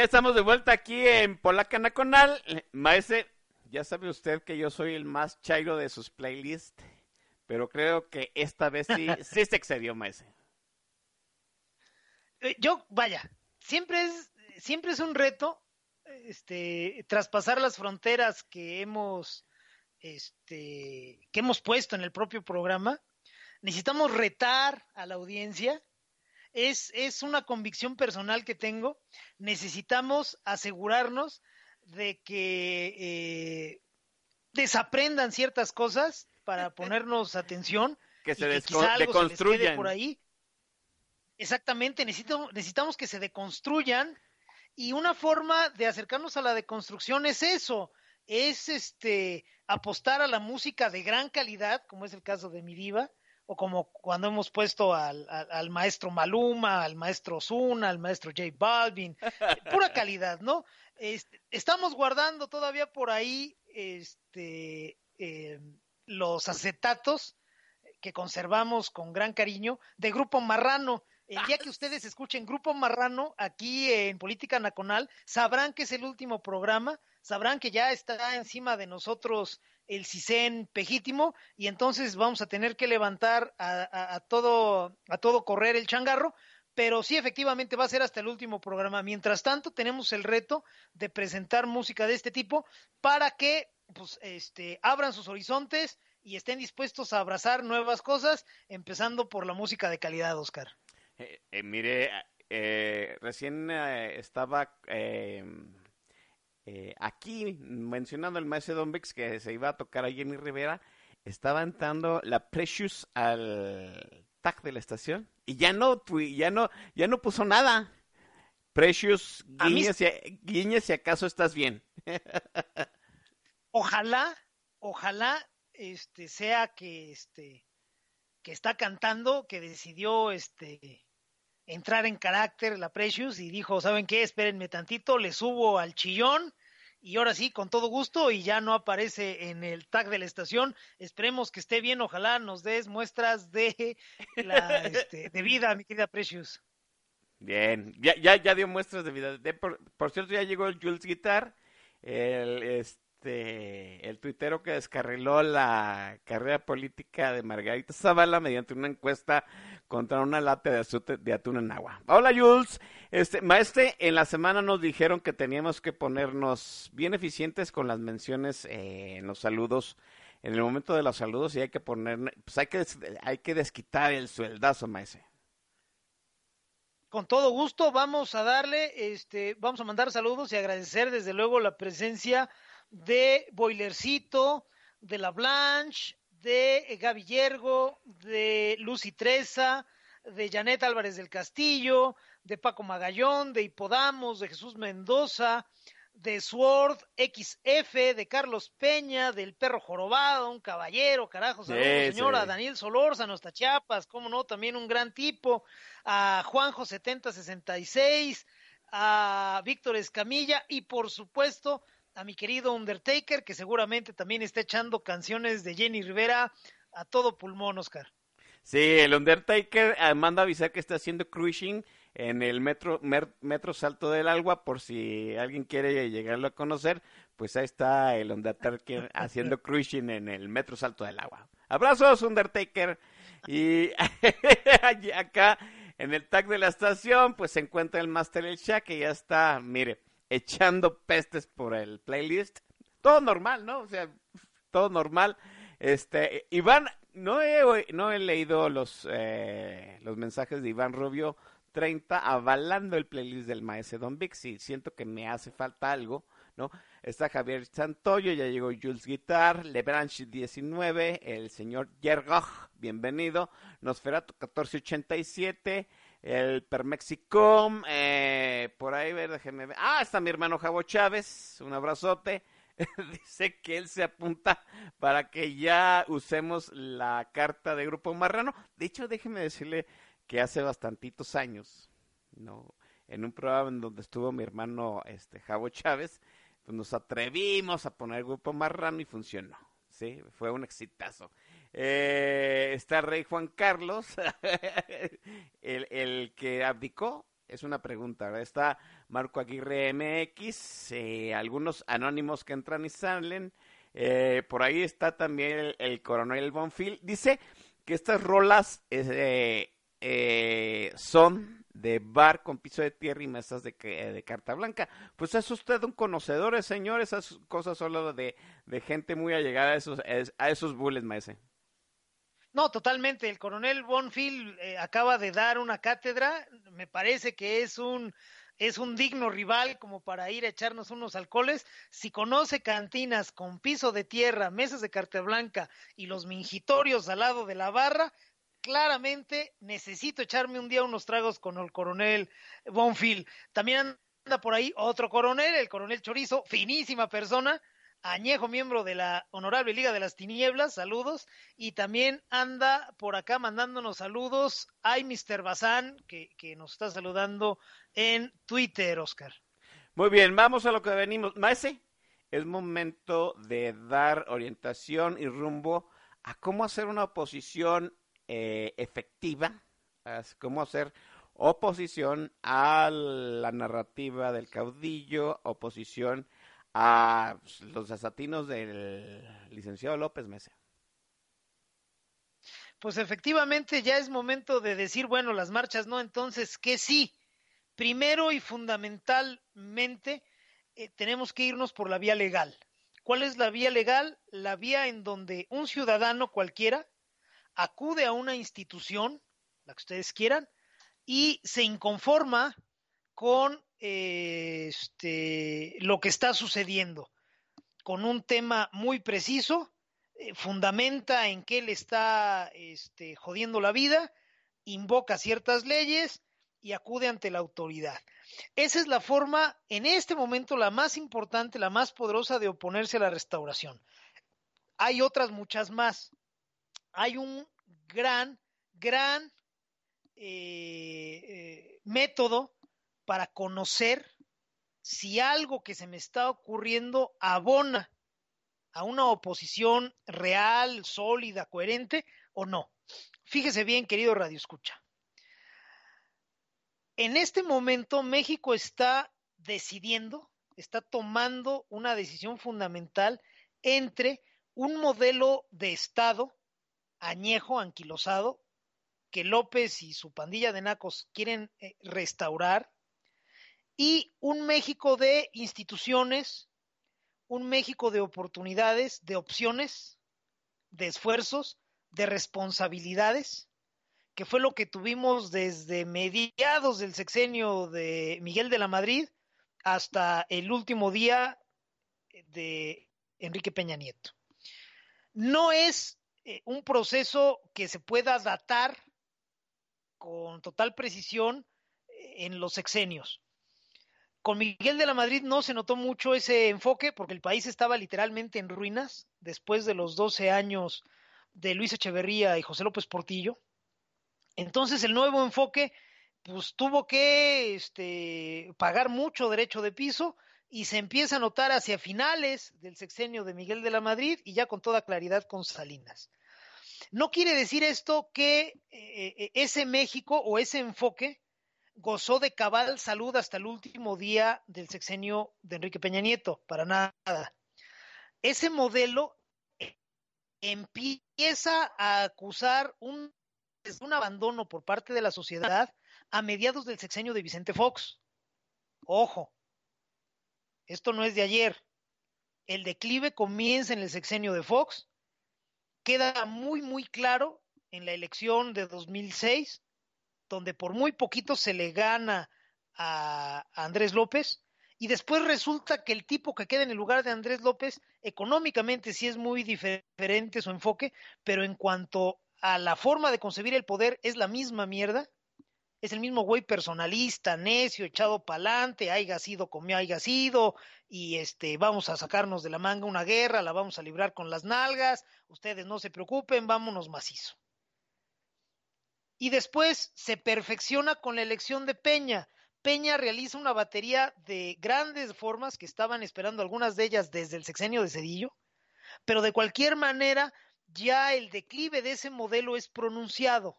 [SPEAKER 4] Estamos de vuelta aquí en Polaca Nacional. Maese, ya sabe usted que yo soy el más chairo de sus playlists, pero creo que esta vez sí, *laughs* sí se excedió, Maese.
[SPEAKER 5] Eh, Yo, vaya, siempre es, siempre es un reto este, traspasar las fronteras que hemos, este, que hemos puesto en el propio programa. Necesitamos retar a la audiencia. Es, es una convicción personal que tengo. Necesitamos asegurarnos de que eh, desaprendan ciertas cosas para *laughs* ponernos atención
[SPEAKER 4] Que
[SPEAKER 5] y
[SPEAKER 4] se
[SPEAKER 5] que
[SPEAKER 4] descon-
[SPEAKER 5] quizá algo se les quede
[SPEAKER 4] deconstruyan.
[SPEAKER 5] por ahí. Exactamente, necesito- necesitamos que se deconstruyan y una forma de acercarnos a la deconstrucción es eso, es este apostar a la música de gran calidad, como es el caso de mi diva, o como cuando hemos puesto al, al- al maestro Maluma, al maestro Ozuna, al maestro J Balvin, *laughs* pura calidad, ¿no? Este, estamos guardando todavía por ahí este, eh, los acetatos que conservamos con gran cariño de Grupo Marrano. El día que ustedes escuchen Grupo Marrano aquí en Política Nacional, sabrán que es el último programa, sabrán que ya está encima de nosotros el CISEN pegítimo y entonces vamos a tener que levantar a, todo, a todo correr el changarro, pero sí efectivamente va a ser hasta el último programa. Mientras tanto, tenemos el reto de presentar música de este tipo para que pues, este, abran sus horizontes y estén dispuestos a abrazar nuevas cosas, empezando por la música de calidad, Oscar.
[SPEAKER 4] Eh, eh, mire, eh, recién eh, estaba eh, aquí mencionando el maestro Don Bex que se iba a tocar a Jenny Rivera. Estaba entrando la Precious al tag de la estación y ya no, ya no, ya no puso nada. Precious,
[SPEAKER 5] A mí-
[SPEAKER 4] guiñe si, guiñe si acaso estás bien. *laughs*
[SPEAKER 5] Ojalá, ojalá, este, sea que, este, que está cantando, que decidió, este, entrar en carácter la Precious y dijo, ¿saben qué? Espérenme tantito, le subo al chillón y ahora sí, con todo gusto y ya no aparece en el tag de la estación. Esperemos que esté bien, ojalá nos des muestras de la *laughs* este, de vida, mi querida Precious.
[SPEAKER 4] Bien, ya, ya, ya dio muestras de vida. De- por, por cierto, ya llegó el Jules Guitar, el, este, el tuitero que descarriló la carrera política de Margarita Zavala mediante una encuesta contra una lata de, de atún en agua. Hola Jules, este, maestre, en la semana nos dijeron que teníamos que ponernos bien eficientes con las menciones eh, en los saludos. En el momento de los saludos y hay que poner, pues hay que, hay que desquitar el sueldazo, maestre.
[SPEAKER 5] Con todo gusto vamos a darle, este, vamos a mandar saludos y agradecer desde luego la presencia de Boilercito, de La Blanche, de Gaby Yergo, de Lucy Treza, de Janet Álvarez del Castillo, de Paco Magallón, de Hipodamos, de Jesús Mendoza, de Sword XF, de Carlos Peña, del Perro Jorobado, un caballero, carajo, saludos
[SPEAKER 4] Sí,
[SPEAKER 5] señora,
[SPEAKER 4] sí.
[SPEAKER 5] Daniel Solórzano hasta Chiapas, cómo no, también un gran tipo, a Juanjo 7066, a Víctor Escamilla y por supuesto a mi querido Undertaker, que seguramente también está echando canciones de Jenny Rivera a todo pulmón, Oscar.
[SPEAKER 4] Sí, el Undertaker manda avisar que está haciendo cruising en el metro, mer- metro Salto del Agua, por si alguien quiere llegarlo a conocer, pues ahí está el Undertaker *laughs* haciendo cruising en el metro Salto del Agua. Abrazos, Undertaker. Y *laughs* acá en el tag de la estación, pues se encuentra el Master El Shah, que ya está, mire, echando pestes por el playlist. Todo normal, ¿no? O sea, todo normal. Este, Iván, no he, no he leído los, eh, los mensajes de Iván Rubio 30 avalando el playlist del maestro Don. Sí, siento que me hace falta algo, ¿no? Está Javier Santoyo, ya llegó Jules Guitar, Lebranche 19, el señor Yergach, bienvenido, Nosferatu 1487, el Permexicom, eh, por ahí, ver, déjeme ver. Ah, está mi hermano Javo Chávez, un abrazote. *laughs* Dice que él se apunta para que ya usemos la carta de Grupo Marrano. De hecho, déjeme decirle que hace bastantitos años, no, en un programa en donde estuvo mi hermano este Javo Chávez, pues nos atrevimos a poner Grupo Marrano y funcionó. Sí, fue un exitazo. Eh, está Rey Juan Carlos, *laughs* el, el que abdicó, es una pregunta, ¿verdad? Está Marco Aguirre MX, eh, algunos anónimos que entran y salen. Eh, por ahí está también el, el coronel Bonfil. Dice que estas rolas eh, eh, son de bar con piso de tierra y mesas de, de carta blanca. Pues es usted un conocedor, señor. Esas cosas solo de, de gente muy allegada a esos, a esos bulles, maese.
[SPEAKER 5] No, totalmente. El coronel Bonfield eh, acaba de dar una cátedra. Me parece que es un es un digno rival como para ir a echarnos unos alcoholes. Si conoce cantinas con piso de tierra, mesas de carta blanca y los mingitorios al lado de la barra, claramente necesito echarme un día unos tragos con el coronel Bonfield. También anda por ahí otro coronel, el coronel Chorizo, finísima persona, añejo miembro de la Honorable Liga de las Tinieblas, saludos, y también anda por acá mandándonos saludos, hay Mr. Bazán, que, nos está saludando en Twitter, Oscar.
[SPEAKER 4] Muy bien, vamos a lo que venimos. Maese, es momento de dar orientación y rumbo a cómo hacer una oposición eh, efectiva, a cómo hacer oposición a la narrativa del caudillo, oposición a los asatinos del licenciado López Mesa.
[SPEAKER 5] Pues efectivamente ya es momento de decir, bueno, las marchas no, entonces que sí. Primero y fundamentalmente eh, tenemos que irnos por la vía legal. ¿Cuál es la vía legal? La vía en donde un ciudadano cualquiera acude a una institución, la que ustedes quieran, y se inconforma con este, lo que está sucediendo, con un tema muy preciso, eh, fundamenta en qué le está este, jodiendo la vida, invoca ciertas leyes y acude ante la autoridad. Esa es la forma, en este momento, la más importante, la más poderosa de oponerse a la restauración. Hay otras muchas más. Hay un gran, gran eh, eh, método para conocer si algo que se me está ocurriendo abona a una oposición real, sólida, coherente o no. Fíjese bien, querido Radio Escucha. En este momento México está decidiendo, está tomando una decisión fundamental entre un modelo de Estado añejo, anquilosado, que López y su pandilla de nacos quieren eh, restaurar, y un México de instituciones, un México de oportunidades, de opciones, de esfuerzos, de responsabilidades, que fue lo que tuvimos desde mediados del sexenio de Miguel de la Madrid hasta el último día de Enrique Peña Nieto. No es eh, un proceso que se pueda datar con total precisión eh, en los sexenios. Con Miguel de la Madrid no se notó mucho ese enfoque porque el país estaba literalmente en ruinas después de los 12 años de Luis Echeverría y José López Portillo. Entonces el nuevo enfoque pues tuvo que este, pagar mucho derecho de piso y se empieza a notar hacia finales del sexenio de Miguel de la Madrid y ya con toda claridad con Salinas. No quiere decir esto que eh, ese México o ese enfoque gozó de cabal salud hasta el último día del sexenio de Enrique Peña Nieto, para nada. Ese modelo empieza a acusar un, un abandono por parte de la sociedad a mediados del sexenio de Vicente Fox. Ojo, esto no es de ayer. El declive comienza en el sexenio de Fox, queda muy, muy claro en la elección de 2006, donde por muy poquito se le gana a, Andrés López, y después resulta que el tipo que queda en el lugar de Andrés López, económicamente sí es muy diferente su enfoque, pero en cuanto a la forma de concebir el poder es la misma mierda, es el mismo güey personalista, necio, echado pa'lante, haya sido como haya sido, y este, vamos a sacarnos de la manga una guerra, la vamos a librar con las nalgas, ustedes no se preocupen, vámonos macizo. Y después se perfecciona con la elección de Peña. Peña realiza una batería de grandes formas que estaban esperando algunas de ellas desde el sexenio de Cedillo, pero de cualquier manera ya el declive de ese modelo es pronunciado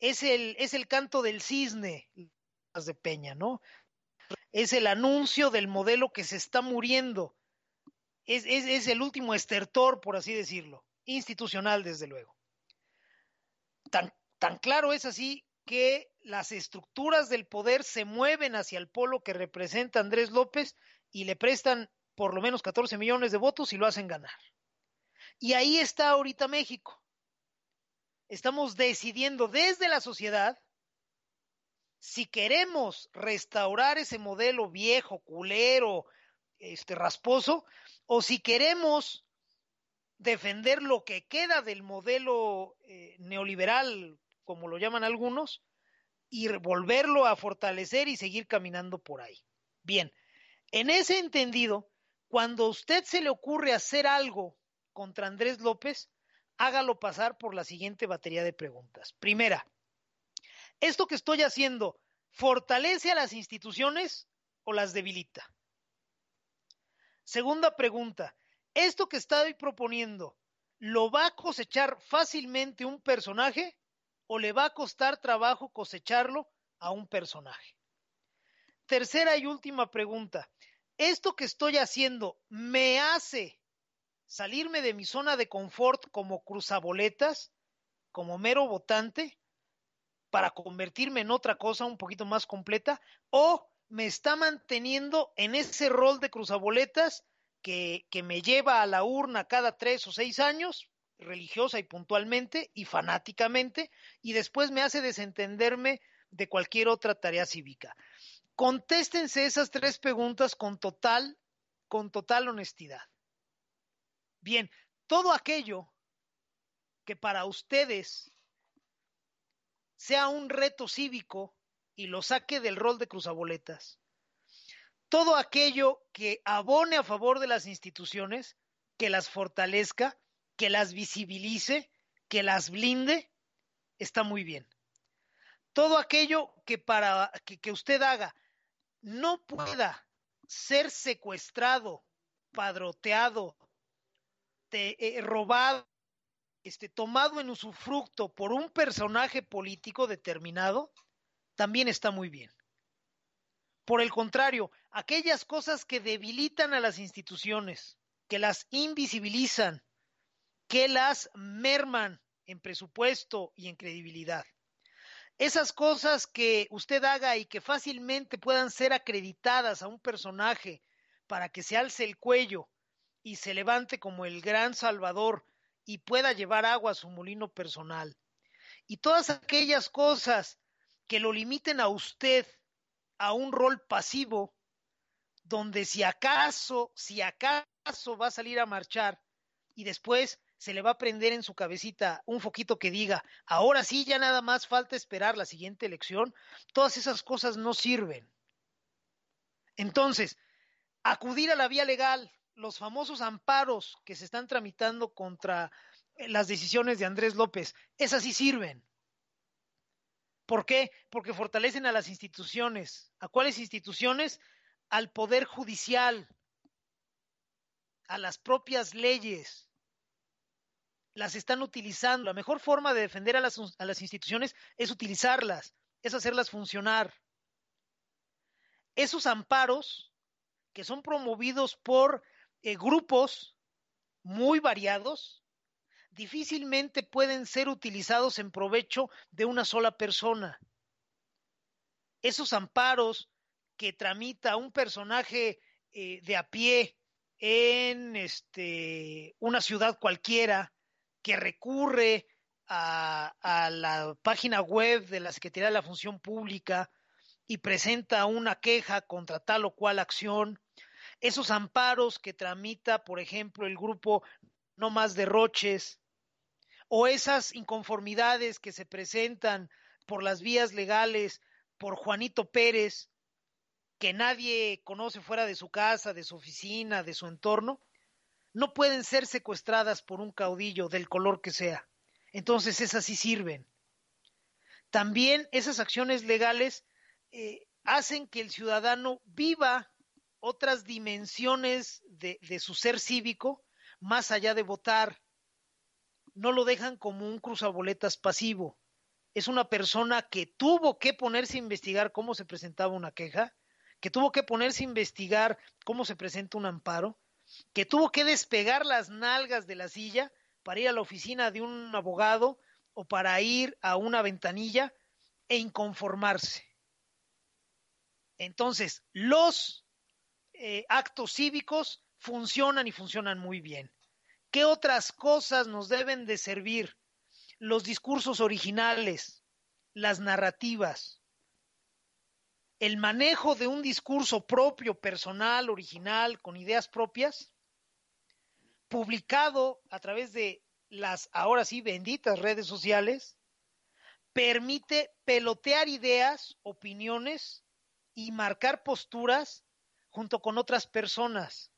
[SPEAKER 5] es el, es el canto del cisne de Peña, ¿no? Es el anuncio del modelo que se está muriendo. Es, es, es el último estertor, por así decirlo, institucional, desde luego. Tan, tan claro es así que las estructuras del poder se mueven hacia el polo que representa Andrés López y le prestan por lo menos 14 millones de votos y lo hacen ganar. Y ahí está ahorita México estamos decidiendo desde la sociedad si queremos restaurar ese modelo viejo, culero, este rasposo, o si queremos defender lo que queda del modelo eh, neoliberal, como lo llaman algunos, y volverlo a fortalecer y seguir caminando por ahí. Bien, en ese entendido, cuando a usted se le ocurre hacer algo contra Andrés López, hágalo pasar por la siguiente batería de preguntas. Primera, ¿esto que estoy haciendo fortalece a las instituciones o las debilita? Segunda pregunta, ¿esto que estoy proponiendo lo va a cosechar fácilmente un personaje o le va a costar trabajo cosecharlo a un personaje? Tercera y última pregunta, ¿esto que estoy haciendo me hace salirme de mi zona de confort como cruzaboletas, como mero votante, para convertirme en otra cosa un poquito más completa, o me está manteniendo en ese rol de cruzaboletas que, que me lleva a la urna cada tres o seis años, religiosa y puntualmente y fanáticamente, y después me hace desentenderme de cualquier otra tarea cívica. Contéstense esas tres preguntas con total, con total honestidad. Bien, todo aquello que para ustedes sea un reto cívico y lo saque del rol de cruzaboletas, todo aquello que abone a favor de las instituciones, que las fortalezca, que las visibilice, que las blinde, está muy bien. Todo aquello que para que, usted haga no pueda ser secuestrado, padroteado, eh, robado, este, tomado en usufructo por un personaje político determinado, también está muy bien. Por el contrario, aquellas cosas que debilitan a las instituciones, que las invisibilizan, que las merman en presupuesto y en credibilidad. Esas cosas que usted haga y que fácilmente puedan ser acreditadas a un personaje para que se alce el cuello y se levante como el gran salvador y pueda llevar agua a su molino personal. Y todas aquellas cosas que lo limiten a usted a un rol pasivo, donde si acaso, si acaso va a salir a marchar y después se le va a prender en su cabecita un foquito que diga, ahora sí, ya nada más falta esperar la siguiente elección, todas esas cosas no sirven. Entonces, acudir a la vía legal, los famosos amparos que se están tramitando contra eh, las decisiones de Andrés López, esas sí sirven. ¿Por qué? Porque fortalecen a las instituciones. ¿A cuáles instituciones? Al poder judicial, a las propias leyes. Las están utilizando. La mejor forma de defender a las, a las instituciones es utilizarlas, es hacerlas funcionar. Esos amparos que son promovidos por eh, grupos muy variados difícilmente pueden ser utilizados en provecho de una sola persona. Esos amparos que tramita un personaje eh, de a pie en este, una ciudad cualquiera, que recurre a, la página web de la Secretaría de la Función Pública y presenta una queja contra tal o cual acción, esos amparos que tramita, por ejemplo, el grupo No Más Derroches, o esas inconformidades que se presentan por las vías legales por Juanito Pérez, que nadie conoce fuera de su casa, de su oficina, de su entorno, no pueden ser secuestradas por un caudillo del color que sea. Entonces esas sí sirven. También esas acciones legales eh, hacen que el ciudadano viva otras dimensiones de, de su ser cívico más allá de votar. No lo dejan como un cruzaboletas pasivo. Es una persona que tuvo que ponerse a investigar cómo se presentaba una queja, que tuvo que ponerse a investigar cómo se presenta un amparo, que tuvo que despegar las nalgas de la silla para ir a la oficina de un abogado o para ir a una ventanilla e inconformarse. Entonces, los eh, actos cívicos funcionan y funcionan muy bien. ¿Qué otras cosas nos deben de servir? Los discursos originales, las narrativas, el manejo de un discurso propio, personal, original, con ideas propias, publicado a través de las ahora sí benditas redes sociales, permite pelotear ideas, opiniones y marcar posturas junto con otras personas.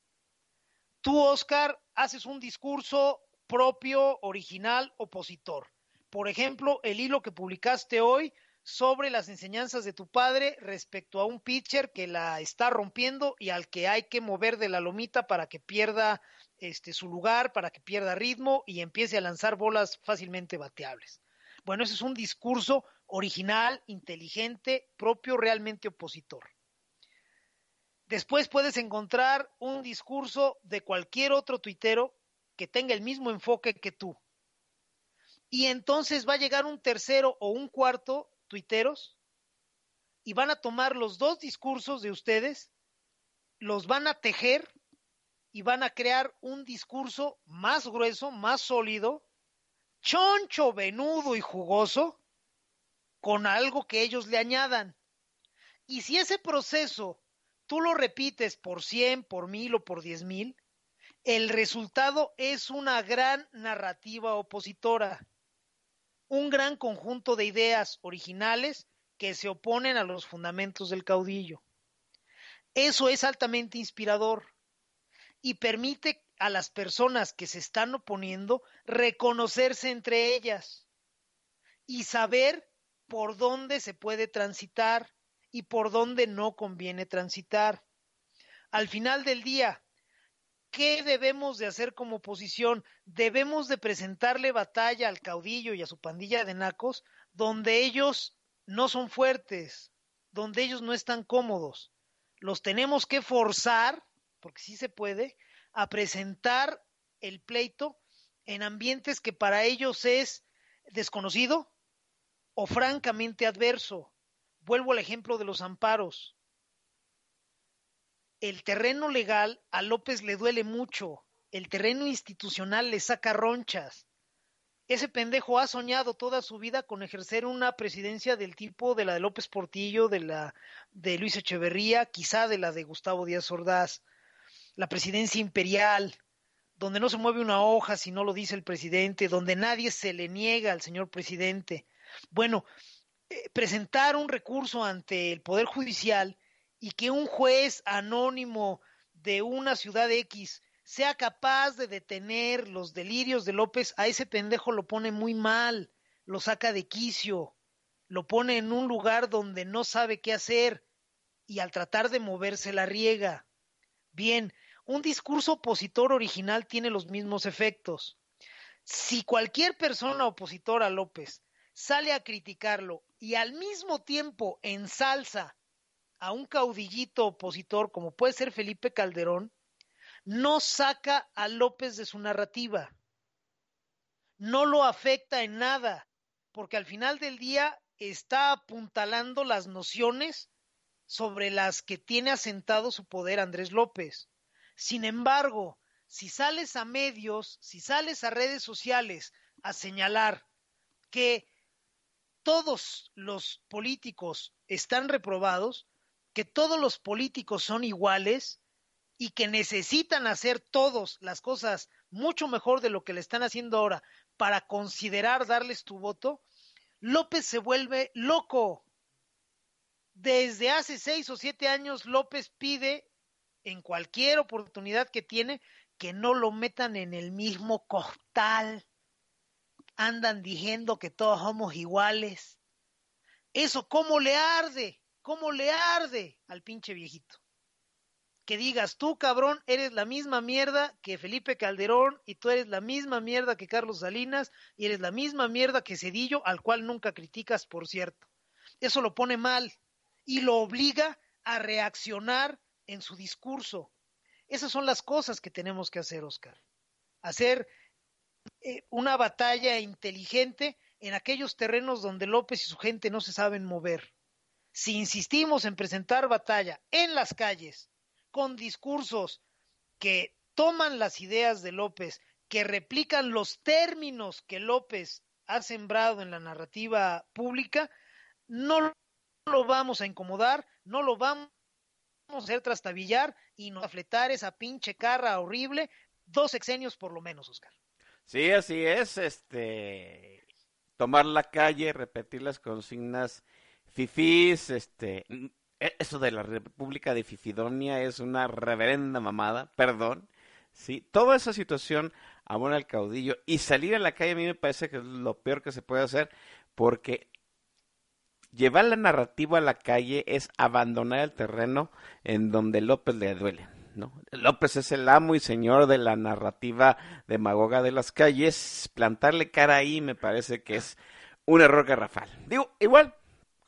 [SPEAKER 5] Tú, Oscar, haces un discurso propio, original, opositor. Por ejemplo, el hilo que publicaste hoy sobre las enseñanzas de tu padre respecto a un pitcher que la está rompiendo y al que hay que mover de la lomita para que pierda este su lugar, para que pierda ritmo y empiece a lanzar bolas fácilmente bateables. Bueno, ese es un discurso original, inteligente, propio, realmente opositor. Después puedes encontrar un discurso de cualquier otro tuitero que tenga el mismo enfoque que tú. Y entonces va a llegar un tercero o un cuarto tuiteros y van a tomar los dos discursos de ustedes, los van a tejer y van a crear un discurso más grueso, más sólido, choncho, venudo y jugoso, con algo que ellos le añadan. Y si ese proceso tú lo repites por cien, por mil o por diez mil, el resultado es una gran narrativa opositora un gran conjunto de ideas originales que se oponen a los fundamentos del caudillo. Eso es altamente inspirador y permite a las personas que se están oponiendo reconocerse entre ellas y saber por dónde se puede transitar y por dónde no conviene transitar. Al final del día, ¿Qué debemos de hacer como oposición? Debemos de presentarle batalla al caudillo y a su pandilla de nacos donde ellos no son fuertes, donde ellos no están cómodos. Los tenemos que forzar, porque sí se puede, a presentar el pleito en ambientes que para ellos es desconocido o francamente adverso. Vuelvo al ejemplo de los amparos el terreno legal a López le duele mucho, el terreno institucional le saca ronchas. Ese pendejo ha soñado toda su vida con ejercer una presidencia del tipo de la de López Portillo, de la de Luis Echeverría, quizá de la de Gustavo Díaz Ordaz, la presidencia imperial, donde no se mueve una hoja si no lo dice el presidente, donde nadie se le niega al señor presidente. Bueno, eh, presentar un recurso ante el Poder Judicial y que un juez anónimo de una ciudad X sea capaz de detener los delirios de López, a ese pendejo lo pone muy mal, lo saca de quicio, lo pone en un lugar donde no sabe qué hacer y al tratar de moverse la riega. Bien, un discurso opositor original tiene los mismos efectos. Si cualquier persona opositora a López sale a criticarlo y al mismo tiempo ensalza a un caudillito opositor como puede ser Felipe Calderón, no saca a López de su narrativa, no lo afecta en nada, porque al final del día está apuntalando las nociones sobre las que tiene asentado su poder Andrés López. Sin embargo, si sales a medios, si sales a redes sociales a señalar que todos los políticos están reprobados, que todos los políticos son iguales y que necesitan hacer todos las cosas mucho mejor de lo que le están haciendo ahora para considerar darles tu voto, López se vuelve loco. Desde hace seis o siete años López pide en cualquier oportunidad que tiene que no lo metan en el mismo costal. Andan diciendo que todos somos iguales. Eso, ¿cómo le arde? ¿Cómo le arde al pinche viejito? Que digas, tú cabrón, eres la misma mierda que Felipe Calderón y tú eres la misma mierda que Carlos Salinas y eres la misma mierda que Cedillo, al cual nunca criticas, por cierto. Eso lo pone mal y lo obliga a reaccionar en su discurso. Esas son las cosas que tenemos que hacer, Oscar. Hacer eh, una batalla inteligente en aquellos terrenos donde López y su gente no se saben mover. Si insistimos en presentar batalla en las calles, con discursos que toman las ideas de López, que replican los términos que López ha sembrado en la narrativa pública, no lo vamos a incomodar, no lo vamos a hacer trastabillar y no afletar esa pinche carra horrible, dos sexenios por lo menos, Oscar.
[SPEAKER 4] Sí, así es, este, tomar la calle, repetir las consignas fifís, este, e, eso de la República de Fifidonia es una reverenda mamada, perdón, sí, toda esa situación abona al caudillo y salir a la calle a mí me parece que es lo peor que se puede hacer porque llevar la narrativa a la calle es abandonar el terreno en donde López le duele. ¿no? López es el amo y señor de la narrativa demagoga de las calles. Plantarle cara ahí me parece que es un error garrafal. Digo, igual,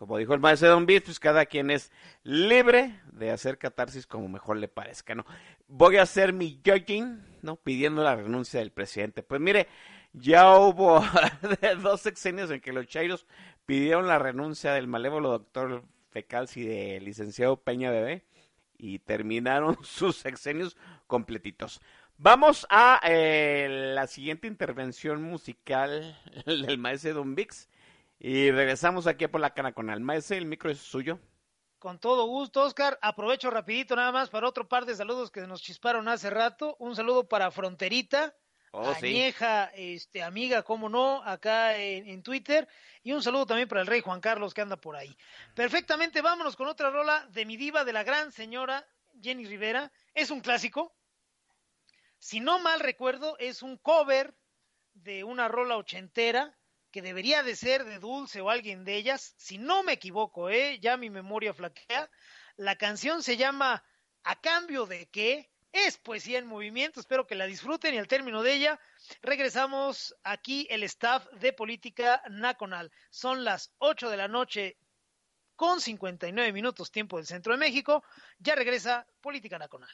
[SPEAKER 4] como dijo el maestro Don Beat, pues cada quien es libre de hacer catarsis como mejor le parezca, ¿no? Voy a hacer mi jogging, ¿no? Pidiendo la renuncia del presidente. Pues mire, ya hubo *laughs* dos sexenios en que los chairos pidieron la renuncia del malévolo doctor Fecalsi de licenciado Peña Bebé y terminaron *laughs* sus sexenios completitos. Vamos a eh, la siguiente intervención musical *laughs* del maestro Don Vix y regresamos aquí por la cana con el maestro. El micro es suyo.
[SPEAKER 5] Con todo gusto, Oscar. Aprovecho rapidito nada más para otro par de saludos que nos chisparon hace rato. Un saludo para Fronterita,
[SPEAKER 4] Oh, sí.
[SPEAKER 5] añeja, este, amiga, cómo no, acá en, en Twitter. Y un saludo también para el rey Juan Carlos que anda por ahí. Perfectamente, vámonos con otra rola de mi diva, de la gran señora Jenny Rivera. Es un clásico. Si no mal recuerdo, es un cover de una rola ochentera que debería de ser de Dulce o alguien de ellas. Si no me equivoco, ¿eh? ya mi memoria flaquea. La canción se llama ¿A cambio de qué? Es poesía en movimiento, espero que la disfruten y al término de ella regresamos aquí el staff de Política Nacional. Son las 8 de la noche con 59 minutos tiempo del Centro de México. Ya regresa Política Nacional.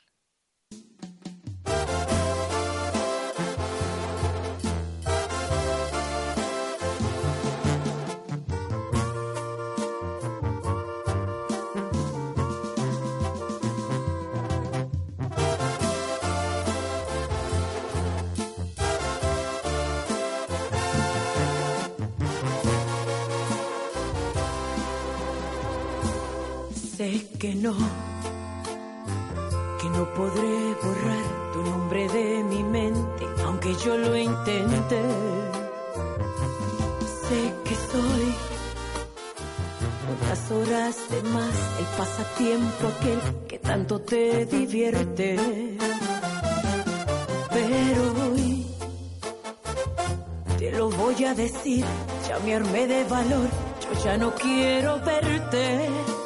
[SPEAKER 6] Sé que no, que no podré borrar tu nombre de mi mente, aunque yo lo intente. Sé que soy unas horas de más el pasatiempo aquel que tanto te divierte. Pero hoy te lo voy a decir, ya armé de valor, yo ya no quiero verte.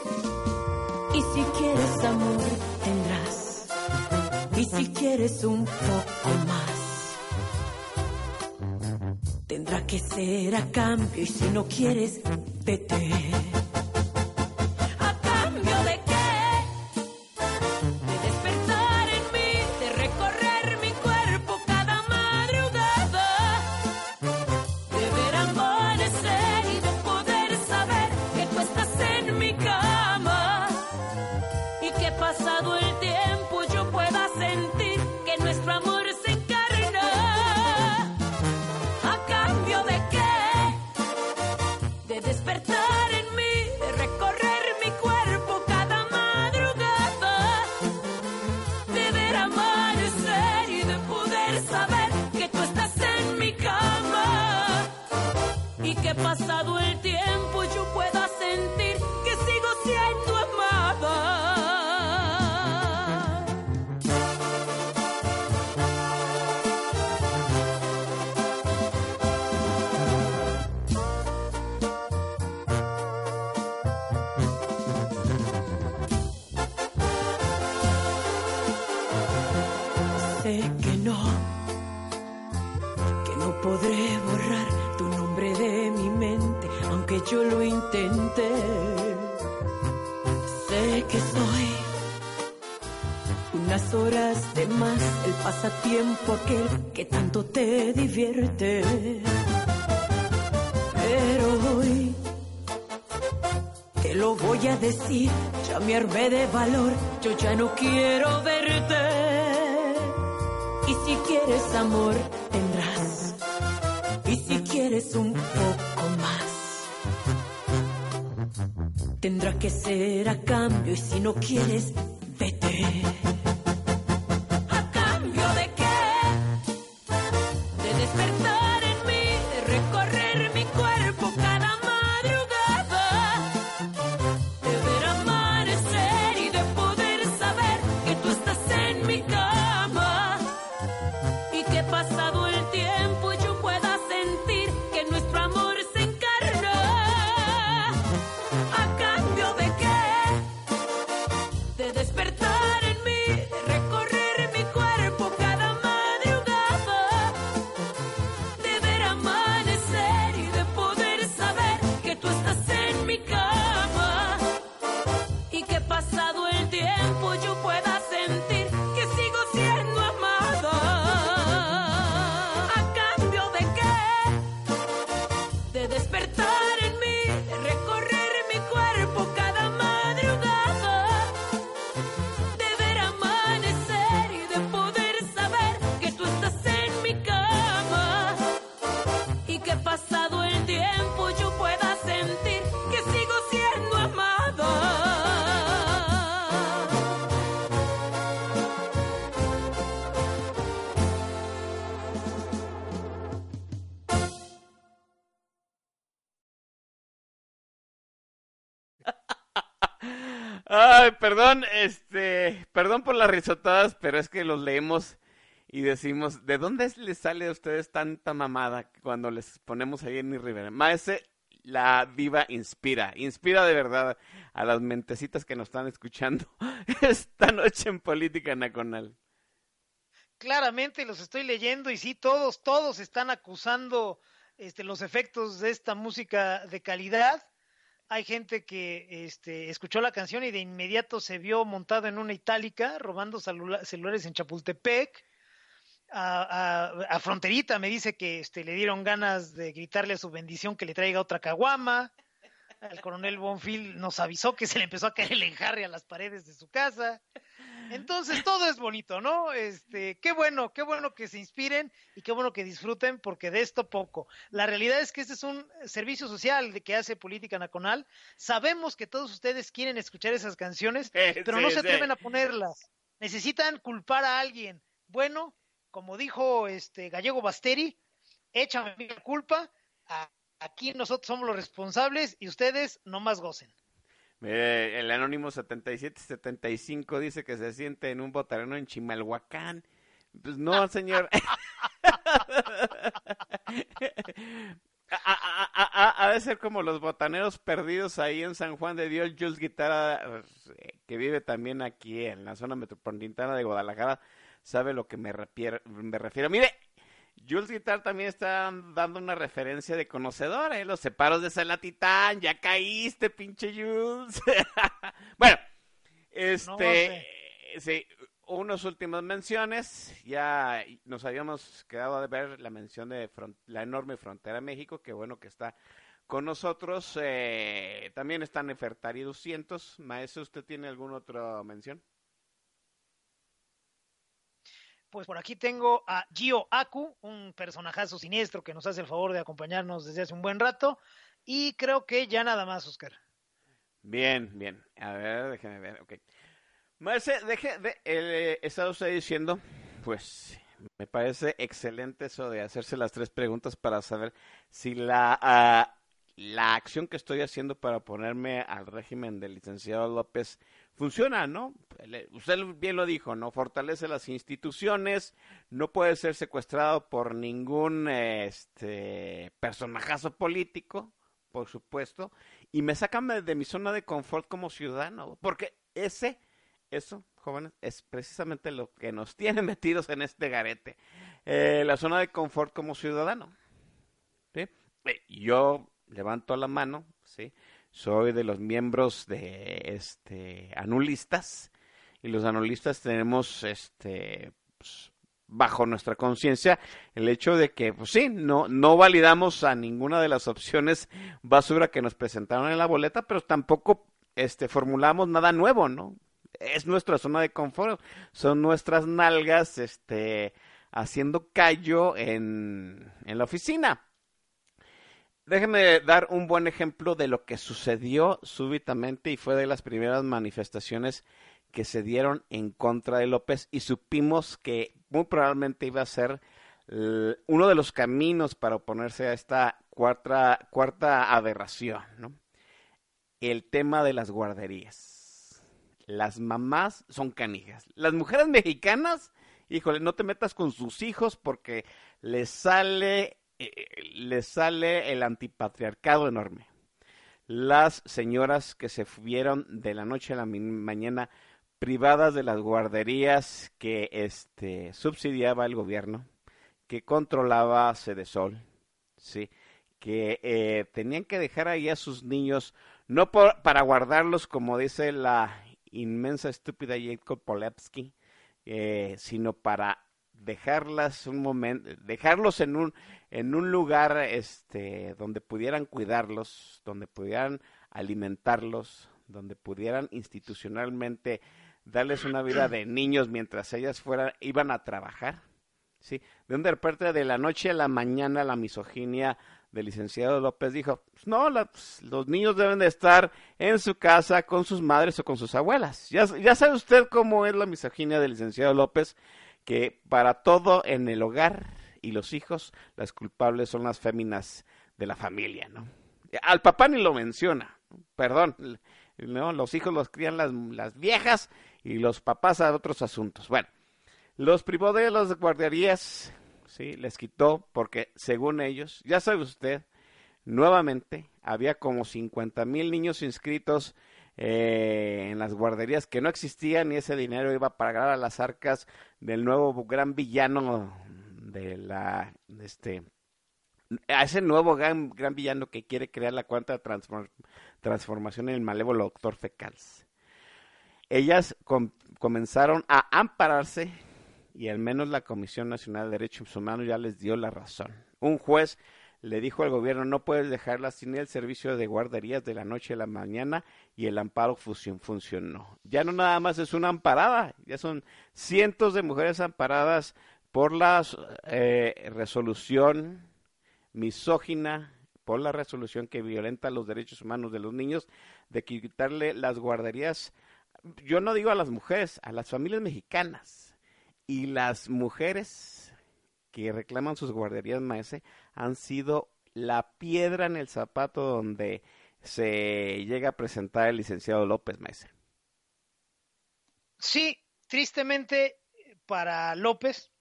[SPEAKER 6] Quieres un poco más, tendrá que ser a cambio. Y si no quieres, vete.
[SPEAKER 4] Perdón, este, perdón por las risotadas, pero es que los leemos y decimos, ¿de dónde es- les sale a ustedes tanta mamada cuando les ponemos ahí en Rivera? Maese, la diva inspira, inspira de verdad a las mentecitas que nos están escuchando *laughs* esta noche en Política Nacional.
[SPEAKER 5] Claramente los estoy leyendo y sí, todos, todos están acusando este, los efectos de esta música de calidad. Hay gente que este, escuchó la canción y de inmediato se vio montado en una itálica robando celula- celulares en Chapultepec. A, a- a Fronterita me dice que este, le dieron ganas de gritarle a su bendición que le traiga otra caguama. El coronel Bonfil nos avisó que se le empezó a caer el enjarre a las paredes de su casa. Entonces todo es bonito, ¿no? Este, qué bueno, qué bueno que se inspiren y qué bueno que disfruten, porque de esto poco. La realidad es que este es un servicio social de que hace Política Nacional. Sabemos que todos ustedes quieren escuchar esas canciones, *laughs* pero
[SPEAKER 4] sí,
[SPEAKER 5] no se
[SPEAKER 4] sí.
[SPEAKER 5] atreven a ponerlas. Necesitan culpar a alguien. Bueno, como dijo este Gallego Basteri, échame mi culpa. Aquí nosotros somos los responsables y ustedes no más gocen.
[SPEAKER 4] Mire, el Anónimo 7775 dice que se siente en un botareno en Chimalhuacán. Pues no, *laughs* señor. *laughs* Ha, de ser como los botaneros perdidos ahí en San Juan de Dios, Jules Guitarra, eh, que vive también aquí en la zona metropolitana de Guadalajara, sabe lo que me refiero. Me refiero. Mire, Jules Guitar también está dando una referencia de conocedor, ¿eh? Los separos de Salatitán, ya caíste, pinche Jules. *laughs* bueno, este, sí, unas últimas menciones. Ya nos habíamos quedado de ver la mención de fron- la enorme frontera México, que bueno que está con nosotros. Eh, también está Nefertari 200. Maestro, ¿usted tiene alguna otra mención?
[SPEAKER 5] Pues por aquí tengo a Gio Aku, un personajazo siniestro que nos hace el favor de acompañarnos desde hace un buen rato. Y creo que ya nada más, Oscar.
[SPEAKER 4] Bien, bien. A ver, déjeme ver, ok. Marce, deje de, eh, estaba usted diciendo, pues, me parece excelente eso de hacerse las tres preguntas para saber si la ah, la acción que estoy haciendo para oponerme al régimen del licenciado López funciona, ¿no? Usted bien lo dijo, ¿no? Fortalece las instituciones, no puede ser secuestrado por ningún este personajazo político, por supuesto, y me sacan de, de mi zona de confort como ciudadano, porque ese, eso, jóvenes, es precisamente lo que nos *laughs* tiene metidos en este garete, Eh, la zona de confort como ciudadano. ¿sí? Eh, Yo levanto la mano, ¿sí? Soy de los miembros de este anulistas y los anulistas tenemos este pues, bajo nuestra conciencia el hecho de que pues sí, no no validamos a ninguna de las opciones basura que nos presentaron en la boleta, pero tampoco este formulamos nada nuevo, ¿no? Es nuestra zona de confort, son nuestras nalgas este haciendo callo en, en la oficina. Déjenme dar un buen ejemplo de lo que sucedió súbitamente y fue de las primeras manifestaciones que se dieron en contra de López y supimos que muy probablemente iba a ser uno de los caminos para oponerse a esta cuarta, cuarta aberración, ¿no? El tema de las guarderías. Las mamás son canijas. Las mujeres mexicanas, híjole, no te metas con sus hijos porque les sale les sale el antipatriarcado enorme. Las señoras que se vieron de la noche a la mañana privadas de las guarderías que este subsidiaba el gobierno, que controlaba Sedesol, sí, que eh, tenían que dejar ahí a sus niños no por- para guardarlos como dice la inmensa estúpida Jacob Polepsky, eh, sino para dejarlas un momento, dejarlos en un en un lugar este donde pudieran cuidarlos, donde pudieran alimentarlos, donde pudieran institucionalmente darles una vida de niños mientras ellas fueran iban a trabajar. Sí, de un repente de la noche a la mañana la misoginia del licenciado López dijo, "Pues no, la- pues, los niños deben de estar en su casa con sus madres o con sus abuelas. Ya, ya sabe usted cómo es la misoginia del licenciado López, que para todo en el hogar y los hijos, las culpables son las féminas de la familia, ¿no? Al papá ni lo menciona, perdón, ¿no? Los hijos los crían las, las viejas y los papás a otros asuntos. Bueno, los privó de las guarderías, sí, les quitó porque según ellos, ya sabe usted, nuevamente había como 50 mil niños inscritos eh, en las guarderías que no existían y ese dinero iba a pagar a las arcas del nuevo gran villano de la este a ese nuevo gran, villano que quiere crear la cuarta transform- transformación en el malévolo doctor Fecals. Ellas com- comenzaron a ampararse y al menos la Comisión Nacional de Derechos Humanos ya les dio la razón. Un juez le dijo al gobierno no puedes dejarla sin el servicio de guarderías de la noche a la mañana y el amparo funcionó. Ya no nada más es una amparada, ya son cientos de mujeres amparadas por la eh, resolución misógina, por la resolución que violenta los derechos humanos de los niños, de quitarle las guarderías, yo no digo a las mujeres, a las familias mexicanas. Y las mujeres que reclaman sus guarderías maese han sido la piedra en el zapato donde se llega a presentar el licenciado López Maese.
[SPEAKER 5] Sí, tristemente para López,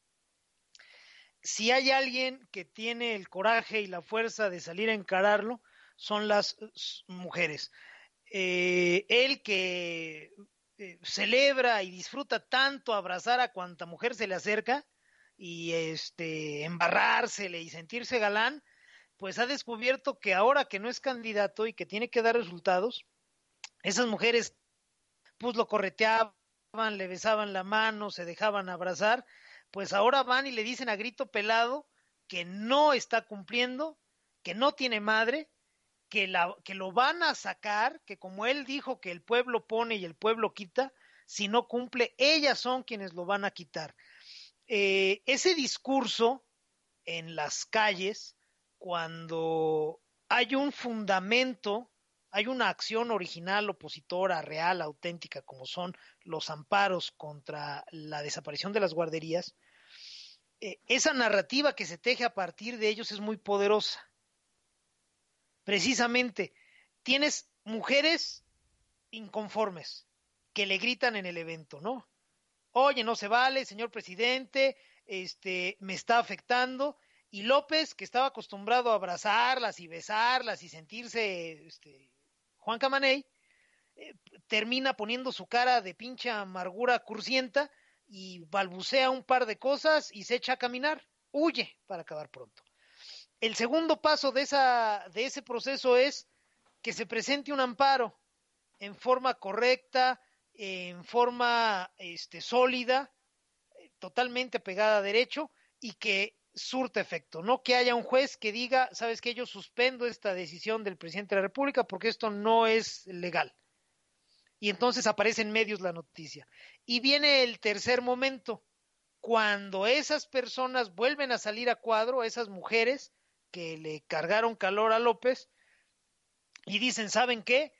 [SPEAKER 5] si hay alguien que tiene el coraje y la fuerza de salir a encararlo, son las mujeres. Eh, él que eh, celebra y disfruta tanto abrazar a cuanta mujer se le acerca y este embarrársele y sentirse galán, pues ha descubierto que ahora que no es candidato y que tiene que dar resultados, esas mujeres pues lo correteaban, le besaban la mano, se dejaban abrazar, pues ahora van y le dicen a grito pelado que no está cumpliendo, que no tiene madre, que, la, que lo van a sacar, que como él dijo que el pueblo pone y el pueblo quita, si no cumple, ellas son quienes lo van a quitar. Eh, ese discurso en las calles, cuando hay un fundamento, hay una acción original, opositora, real, auténtica, como son los amparos contra la desaparición de las guarderías, eh, esa narrativa que se teje a partir de ellos es muy poderosa. precisamente tienes mujeres inconformes que le gritan en el evento, ¿no? Oye, no se vale, señor presidente, este, me está afectando. Y López, que estaba acostumbrado a abrazarlas y besarlas y sentirse, este, Juan Camaney, eh, termina poniendo su cara de pincha amargura cursienta y balbucea un par de cosas y se echa a caminar, huye para acabar pronto. El segundo paso de, esa, de ese proceso es que se presente un amparo en forma correcta, en forma este, sólida, eh, totalmente pegada a derecho y que surte efecto, no que haya un juez que diga, sabes que yo suspendo esta decisión del presidente de la República porque esto no es legal. Y entonces aparece en medios la noticia. Y viene el tercer momento, cuando esas personas vuelven a salir a cuadro, esas mujeres que le cargaron calor a López, y dicen, ¿saben qué?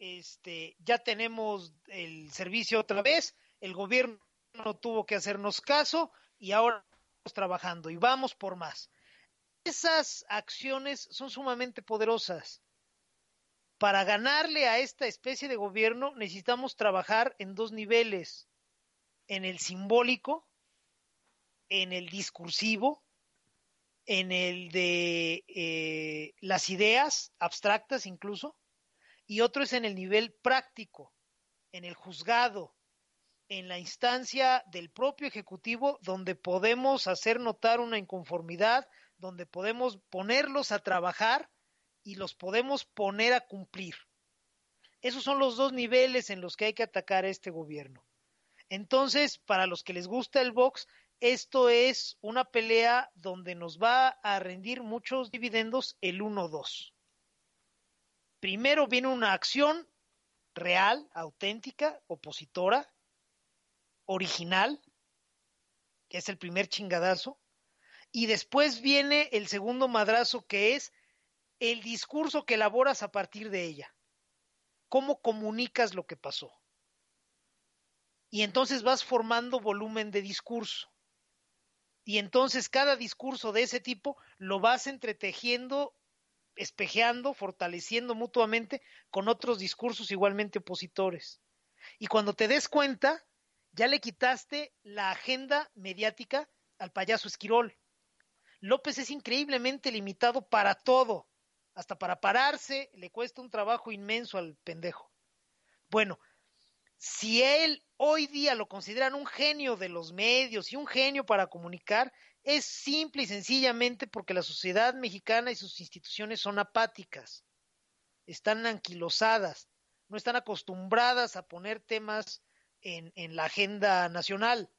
[SPEAKER 5] Este, ya tenemos el servicio otra vez, el gobierno no tuvo que hacernos caso y ahora estamos trabajando y vamos por más. Esas acciones son sumamente poderosas. Para ganarle a esta especie de gobierno necesitamos trabajar en dos niveles, en el simbólico, en el discursivo, en el de eh, las ideas abstractas incluso, y otro es en el nivel práctico, en el juzgado, en la instancia del propio Ejecutivo, donde podemos hacer notar una inconformidad, donde podemos ponerlos a trabajar y los podemos poner a cumplir. Esos son los dos niveles en los que hay que atacar a este gobierno. Entonces, para los que les gusta el box, esto es una pelea donde nos va a rendir muchos dividendos el 1-2. Primero viene una acción real, auténtica, opositora, original, que es el primer chingadazo, y después viene el segundo madrazo que es el discurso que elaboras a partir de ella. ¿Cómo comunicas lo que pasó? Y entonces vas formando volumen de discurso. Y entonces cada discurso de ese tipo lo vas entretejiendo, espejeando, fortaleciendo mutuamente con otros discursos igualmente opositores. Y cuando te des cuenta, ya le quitaste la agenda mediática al payaso Esquirol. López es increíblemente limitado para todo, hasta para pararse le cuesta un trabajo inmenso al pendejo. Bueno, si él hoy día lo consideran un genio de los medios y un genio para comunicar, es simple y sencillamente porque la sociedad mexicana y sus instituciones son apáticas, están anquilosadas, no están acostumbradas a poner temas en, la agenda nacional.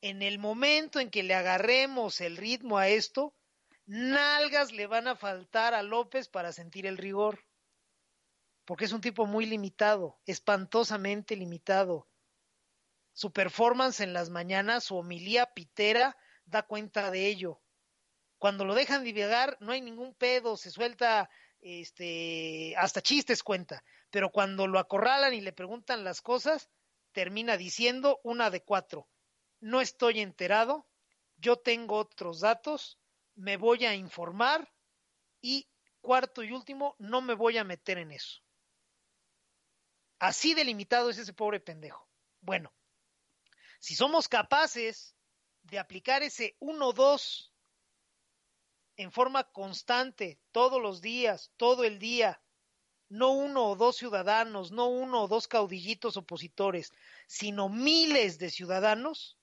[SPEAKER 5] En el momento en que le agarremos el ritmo a esto, nalgas le van a faltar a López para sentir el rigor. Porque es un tipo muy limitado, espantosamente limitado. Su performance en las mañanas, su homilía pitera, da cuenta de ello. Cuando lo dejan divagar, no hay ningún pedo, se suelta, este, hasta chistes cuenta. Pero cuando lo acorralan y le preguntan las cosas, termina diciendo una de cuatro. No estoy enterado, yo tengo otros datos, me voy a informar y cuarto y último, no me voy a meter en eso. Así delimitado es ese pobre pendejo. Bueno, si somos capaces de aplicar ese 1-2 en forma constante, todos los días, todo el día, no uno o dos ciudadanos, no uno o dos caudillitos opositores, sino miles de ciudadanos,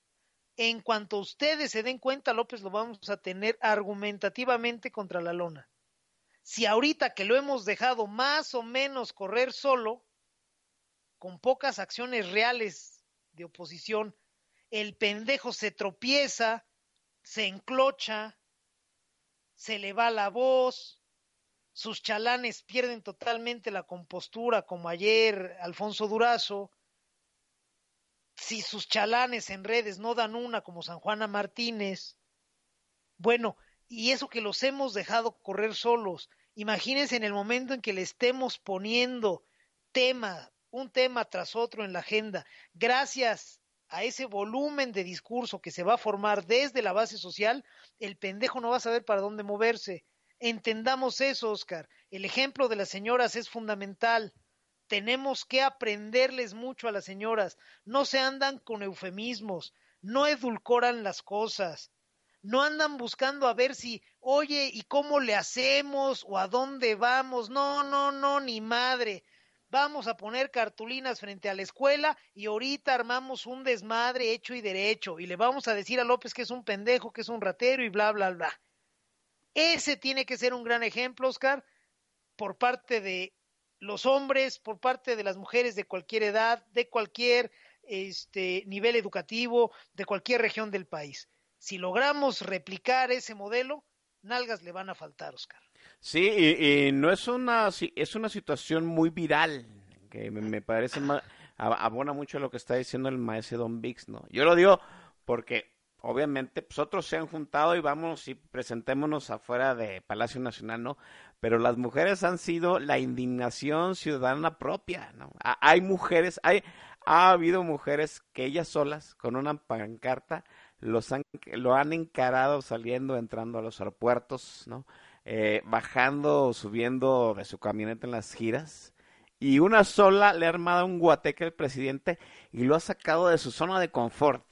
[SPEAKER 5] en cuanto ustedes se den cuenta, López lo vamos a tener argumentativamente contra la lona. Si ahorita que lo hemos dejado más o menos correr solo, con pocas acciones reales de oposición, el pendejo se tropieza, se enclocha, se le va la voz, sus chalanes pierden totalmente la compostura, como ayer Alfonso Durazo, si sus chalanes en redes no dan una como San Juana Martínez, bueno, y eso que los hemos dejado correr solos, imagínense en el momento en que le estemos poniendo tema, un tema tras otro en la agenda, gracias a ese volumen de discurso que se va a formar desde la base social, el pendejo no va a saber para dónde moverse. Entendamos eso, Oscar. El ejemplo de las señoras es fundamental. Tenemos que aprenderles mucho a las señoras. No se andan con eufemismos, no edulcoran las cosas, no andan buscando a ver si, oye, ¿y cómo le hacemos o a dónde vamos? No, no, no, ni madre. Vamos a poner cartulinas frente a la escuela y ahorita armamos un desmadre hecho y derecho y le vamos a decir a López que es un pendejo, que es un ratero y bla, bla, bla. Ese tiene que ser un gran ejemplo, Oscar, por parte de los hombres, por parte de las mujeres de cualquier edad, de cualquier este, nivel educativo, de cualquier región del país. Si logramos replicar ese modelo, nalgas le van a faltar, Oscar.
[SPEAKER 4] Sí, y, y no es una, es una situación muy viral, que me, parece, abona mucho a lo que está diciendo el maestro Don Vix, ¿no? Yo lo digo porque, obviamente, pues otros se han juntado y vamos y presentémonos afuera de Palacio Nacional, ¿no? Pero las mujeres han sido la indignación ciudadana propia, ¿no? Ha- Hay mujeres, hay, ha habido mujeres que ellas solas, con una pancarta, los han, lo han encarado saliendo, entrando a los aeropuertos, ¿no? Eh, bajando o subiendo de su camioneta en las giras. Y una sola le ha armado un guateque al presidente y lo ha sacado de su zona de confort.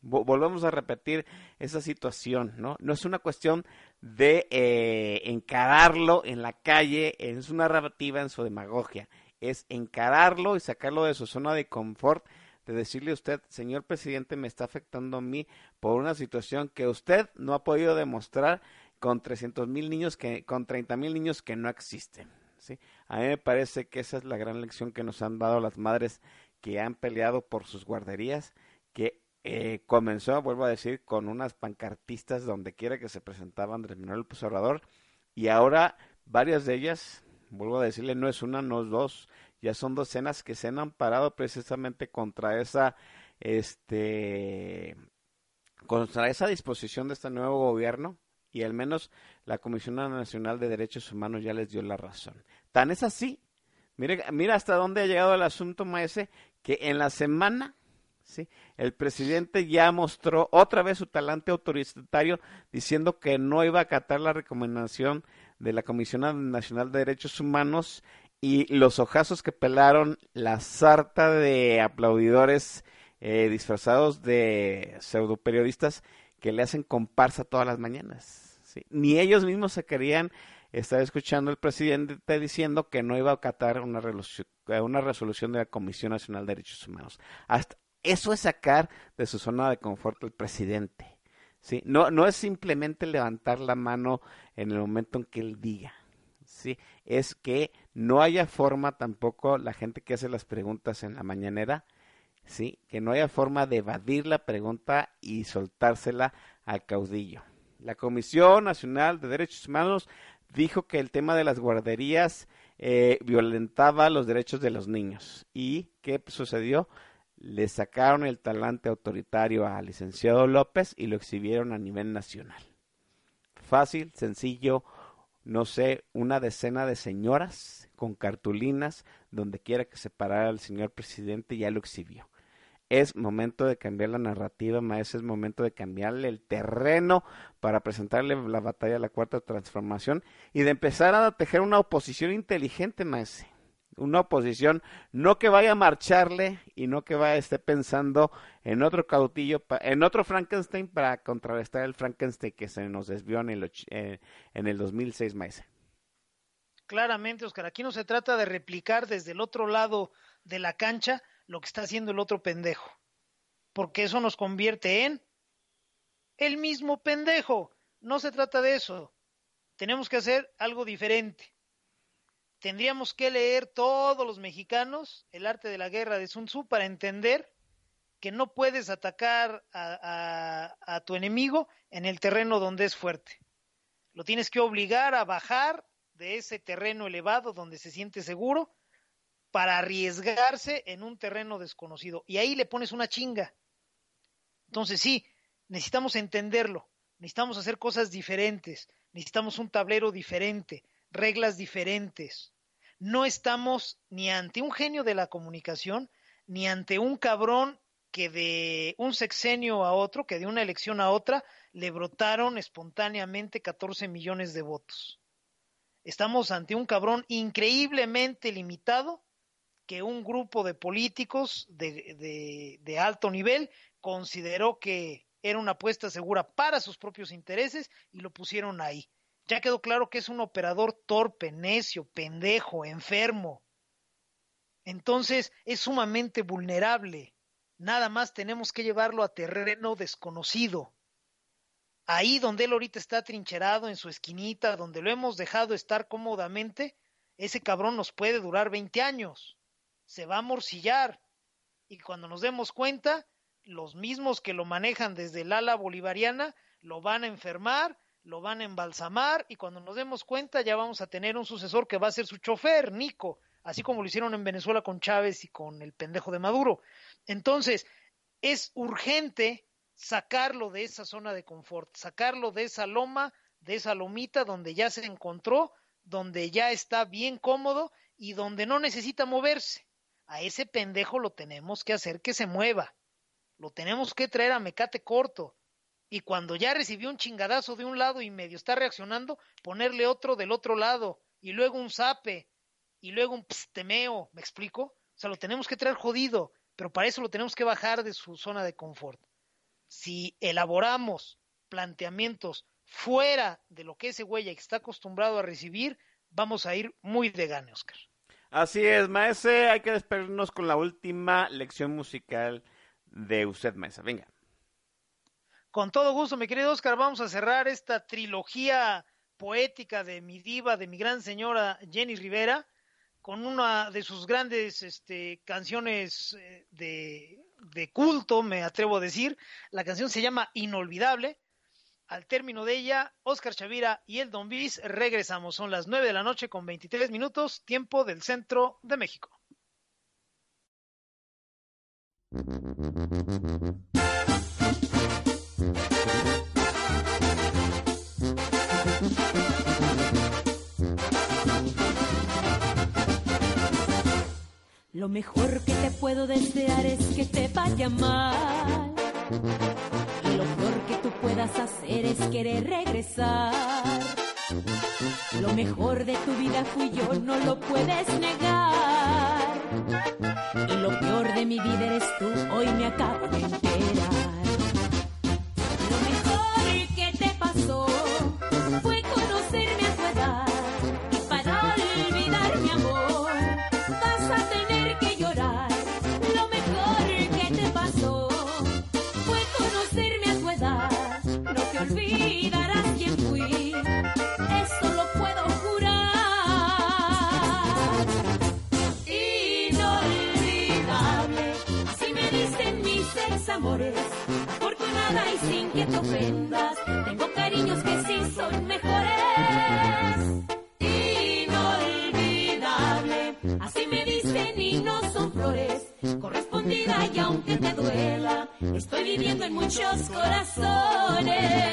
[SPEAKER 4] Vo- Volvemos a repetir esa situación, ¿no? No es una cuestión de eh, encararlo en la calle, en su narrativa, en su demagogia. Es encararlo y sacarlo de su zona de confort, de decirle a usted, señor presidente, me está afectando a mí por una situación que usted no ha podido demostrar con 300 mil niños que, con 30 mil niños que no existen. ¿sí? A mí me parece que esa es la gran lección que nos han dado las madres que han peleado por sus guarderías, que eh, comenzó, vuelvo a decir, con unas pancartistas donde quiera que se presentaba Andrés Manuel López Obrador, y ahora varias de ellas, vuelvo a decirle, no es una, no es dos, ya son docenas que se han amparado precisamente contra esa, este, contra esa disposición de este nuevo gobierno, y al menos la Comisión Nacional de Derechos Humanos ya les dio la razón. Tan es así, mire, mira hasta dónde ha llegado el asunto, Maese, que en la semana, ¿sí? el presidente ya mostró otra vez su talante autoritario diciendo que no iba a acatar la recomendación de la Comisión Nacional de Derechos Humanos y los ojazos que pelaron la sarta de aplaudidores eh, disfrazados de pseudoperiodistas que le hacen comparsa todas las mañanas. Ni ellos mismos se querían estar escuchando al presidente diciendo que no iba a acatar una, resolución, una resolución de la Comisión Nacional de Derechos Humanos. Hasta eso es sacar de su zona de confort al presidente. ¿sí? No, no es simplemente levantar la mano en el momento en que él diga. ¿sí? Es que no haya forma tampoco la gente que hace las preguntas en la mañanera ¿sí? Que no haya forma de evadir la pregunta y soltársela al caudillo. La Comisión Nacional de Derechos Humanos dijo que el tema de las guarderías eh, violentaba los derechos de los niños. ¿Y qué sucedió? Le sacaron el talante autoritario al licenciado López y lo exhibieron a nivel nacional. Fácil, sencillo, no sé, una decena de señoras con cartulinas donde quiera que se parara el señor presidente ya lo exhibió es momento de cambiar la narrativa, maestro, es momento de cambiarle el terreno para presentarle la batalla de la cuarta transformación y de empezar a tejer una oposición inteligente, maestro. Una oposición no que vaya a marcharle y no que vaya a esté pensando en otro cautillo, en otro Frankenstein para contrarrestar el Frankenstein que se nos desvió en el, en el 2006, maestro.
[SPEAKER 5] Claramente, Oscar, aquí no se trata de replicar desde el otro lado de la cancha lo que está haciendo el otro pendejo. Porque eso nos convierte en el mismo pendejo. No se trata de eso. Tenemos que hacer algo diferente. Tendríamos que leer todos los mexicanos el arte de la guerra de Sun Tzu para entender que no puedes atacar a, a, tu enemigo en el terreno donde es fuerte. Lo tienes que obligar a bajar de ese terreno elevado donde se siente seguro para arriesgarse en un terreno desconocido. Y ahí le pones una chinga. Entonces sí, necesitamos entenderlo, necesitamos hacer cosas diferentes, necesitamos un tablero diferente, reglas diferentes. No estamos ni ante un genio de la comunicación, ni ante un cabrón que de un sexenio a otro, que de una elección a otra, le brotaron espontáneamente 14 millones de votos. Estamos ante un cabrón increíblemente limitado que un grupo de políticos de, de, alto nivel consideró que era una apuesta segura para sus propios intereses y lo pusieron ahí. Ya quedó claro que es un operador torpe, necio, pendejo, enfermo. Entonces es sumamente vulnerable. Nada más tenemos que llevarlo a terreno desconocido. Ahí donde él ahorita está trincherado en su esquinita, donde lo hemos dejado estar cómodamente, ese cabrón nos puede durar 20 años. Se va a morcillar. Y cuando nos demos cuenta, los mismos que lo manejan desde el ala bolivariana lo van a enfermar, lo van a embalsamar y cuando nos demos cuenta ya vamos a tener un sucesor que va a ser su chofer, Nico, así como lo hicieron en Venezuela con Chávez y con el pendejo de Maduro. Entonces, es urgente sacarlo de esa zona de confort, sacarlo de esa loma, de esa lomita donde ya se encontró, donde ya está bien cómodo y donde no necesita moverse. A ese pendejo lo tenemos que hacer que se mueva. Lo tenemos que traer a mecate corto. Y cuando ya recibió un chingadazo de un lado y medio está reaccionando, ponerle otro del otro lado. Y luego un zape. Y luego un pstemeo. ¿Me explico? O sea, lo tenemos que traer jodido. Pero para eso lo tenemos que bajar de su zona de confort. Si elaboramos planteamientos fuera de lo que ese güey está acostumbrado a recibir, vamos a ir muy de gane, Oscar.
[SPEAKER 4] Así es, maese. Hay que despedirnos con la última lección musical de usted, maese. Venga.
[SPEAKER 5] Con todo gusto, mi querido Oscar, vamos a cerrar esta trilogía poética de mi diva, de mi gran señora Jenny Rivera, con una de sus grandes este, canciones eh, de, de culto, me atrevo a decir. La canción se llama Inolvidable. Al término de ella, Oscar Chavira y el Don Bis regresamos. Son las 9 de la noche con 23 minutos, tiempo del centro de México.
[SPEAKER 6] Lo mejor que te puedo desear es que te vaya mal. Y puedas hacer es querer regresar. Lo mejor de tu vida fui yo, no lo puedes negar. Y lo peor de mi vida eres tú, hoy me acabo de enterar. Lo mejor que te pasó fue tengo cariños que sí son mejores. Inolvidable, así me dicen y no son flores. Correspondida y aunque te duela, estoy viviendo en muchos corazones.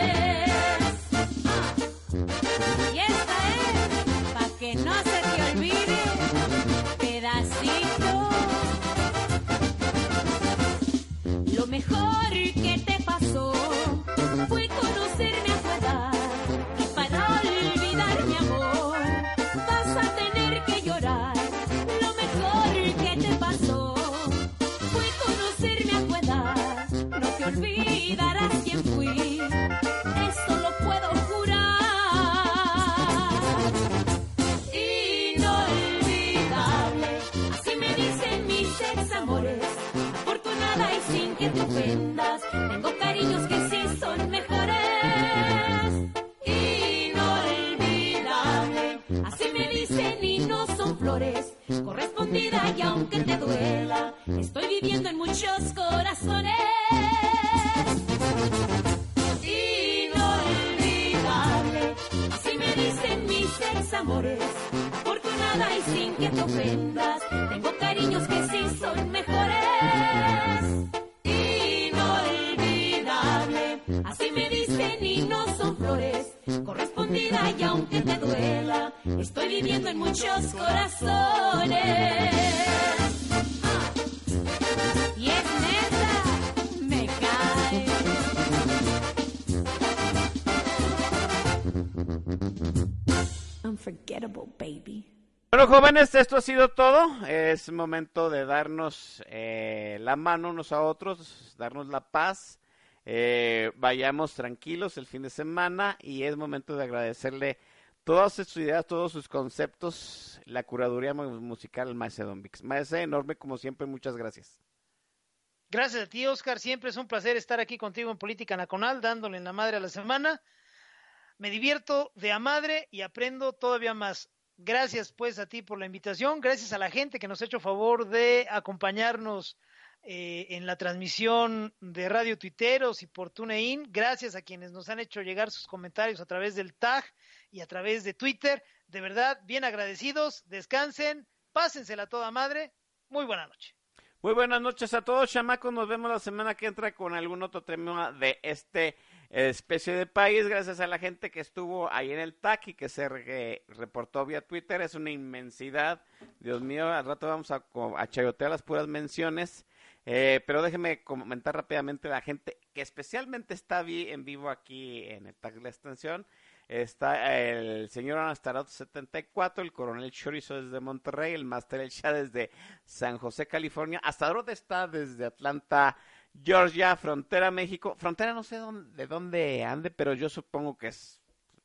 [SPEAKER 4] Jóvenes, esto ha sido todo. Es momento de darnos eh, la mano unos a otros, darnos la paz. Eh, vayamos tranquilos el fin de semana y es momento de agradecerle todas sus ideas, todos sus conceptos, la curaduría mu- musical al Maese Vix. Maese, enorme como siempre, muchas gracias.
[SPEAKER 5] Gracias a ti, Oscar. Siempre es un placer estar aquí contigo en Política Nacional, dándole en la madre a la semana. Me divierto de a madre y aprendo todavía más. Gracias pues a ti por la invitación. Gracias a la gente que nos ha hecho favor de acompañarnos eh, en la transmisión de Radio Tuiteros y por TuneIn. Gracias a quienes nos han hecho llegar sus comentarios a través del tag y a través de Twitter. De verdad, bien agradecidos. Descansen, pásensela toda madre. Muy buena noche.
[SPEAKER 4] Muy buenas noches a todos, chamacos. Nos vemos la semana que entra con algún otro tema de este especie de país. Gracias a la gente que estuvo ahí en el TAC y que se re- reportó vía Twitter. Es una inmensidad. Dios mío, al rato vamos a, a chayotear las puras menciones. Eh, pero déjeme comentar rápidamente la gente que especialmente está vi- en vivo aquí en el TAC de la extensión. Está el señor Anastarot 74, el coronel Chorizo desde Monterrey, el Master El Shah desde San José, California. Astadrot está desde Atlanta, Georgia, frontera México. Frontera no sé dónde, de dónde ande, pero yo supongo que es,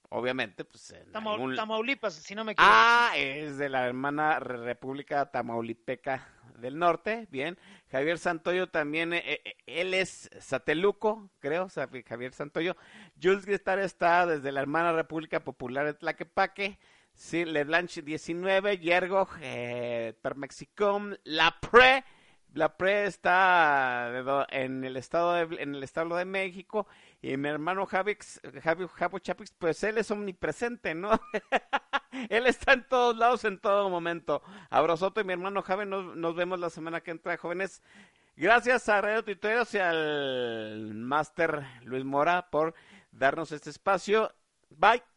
[SPEAKER 4] obviamente, pues en
[SPEAKER 5] Tama-
[SPEAKER 4] algún-
[SPEAKER 5] Tamaulipas, si no me equivoco.
[SPEAKER 4] Ah, es de la hermana República Tamaulipeca del Norte, bien. Javier Santoyo también, eh, eh, él es Sateluco, creo, Javier Santoyo. Jules Gristar está desde la hermana República Popular de Tlaquepaque. Sí, Leblanche 19, Yergo, eh, Permexicom, La Pre, La Pre está en el estado de, en el estado de México y mi hermano Javix, Javi, Chapix, pues él es omnipresente, ¿no? *laughs* Él está en todos lados en todo momento. Abrazote, mi hermano Javi, nos, nos vemos la semana que entra, jóvenes. Gracias a Radio Tuiteros y al Máster Luis Mora por darnos este espacio. Bye.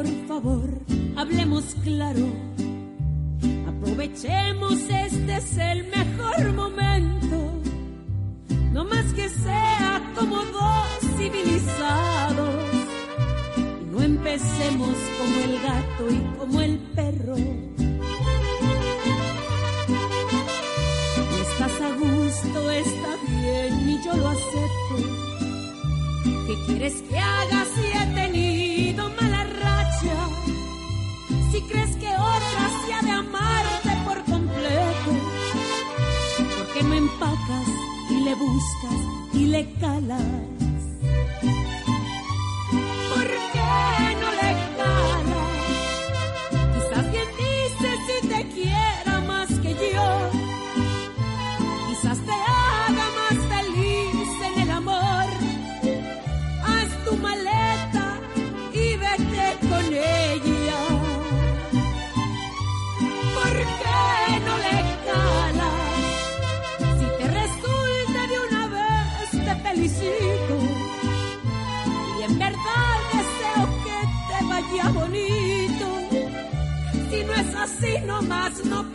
[SPEAKER 6] Por favor, hablemos claro. Aprovechemos, este es el mejor momento. No más que sea como dos civilizados. Y no empecemos como el gato y como el perro. Estás a gusto, está bien y yo lo acepto. ¿Qué quieres que haga si he tenido racha? Si crees que otra se ha de amarte por completo, ¿por qué no empacas y le buscas y le calas? ¿Por qué así, nomás no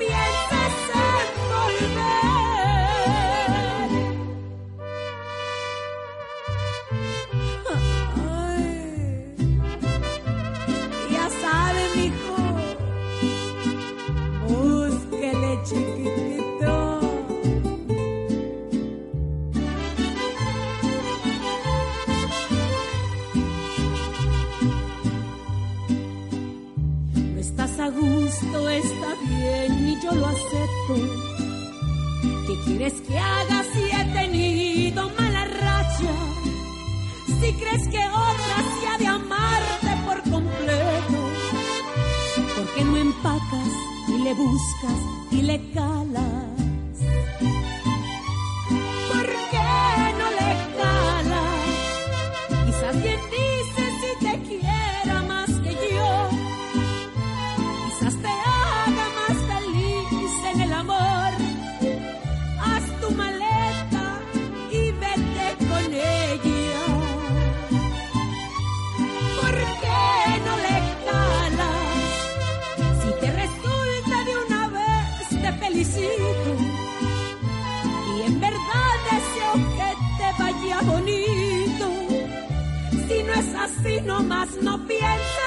[SPEAKER 6] lo acepto. ¿Qué quieres que haga si he tenido mala racha? Si crees que otra se ha de amarte por completo, ¿por qué no empacas y le buscas y le calas? Así, nomás no volver.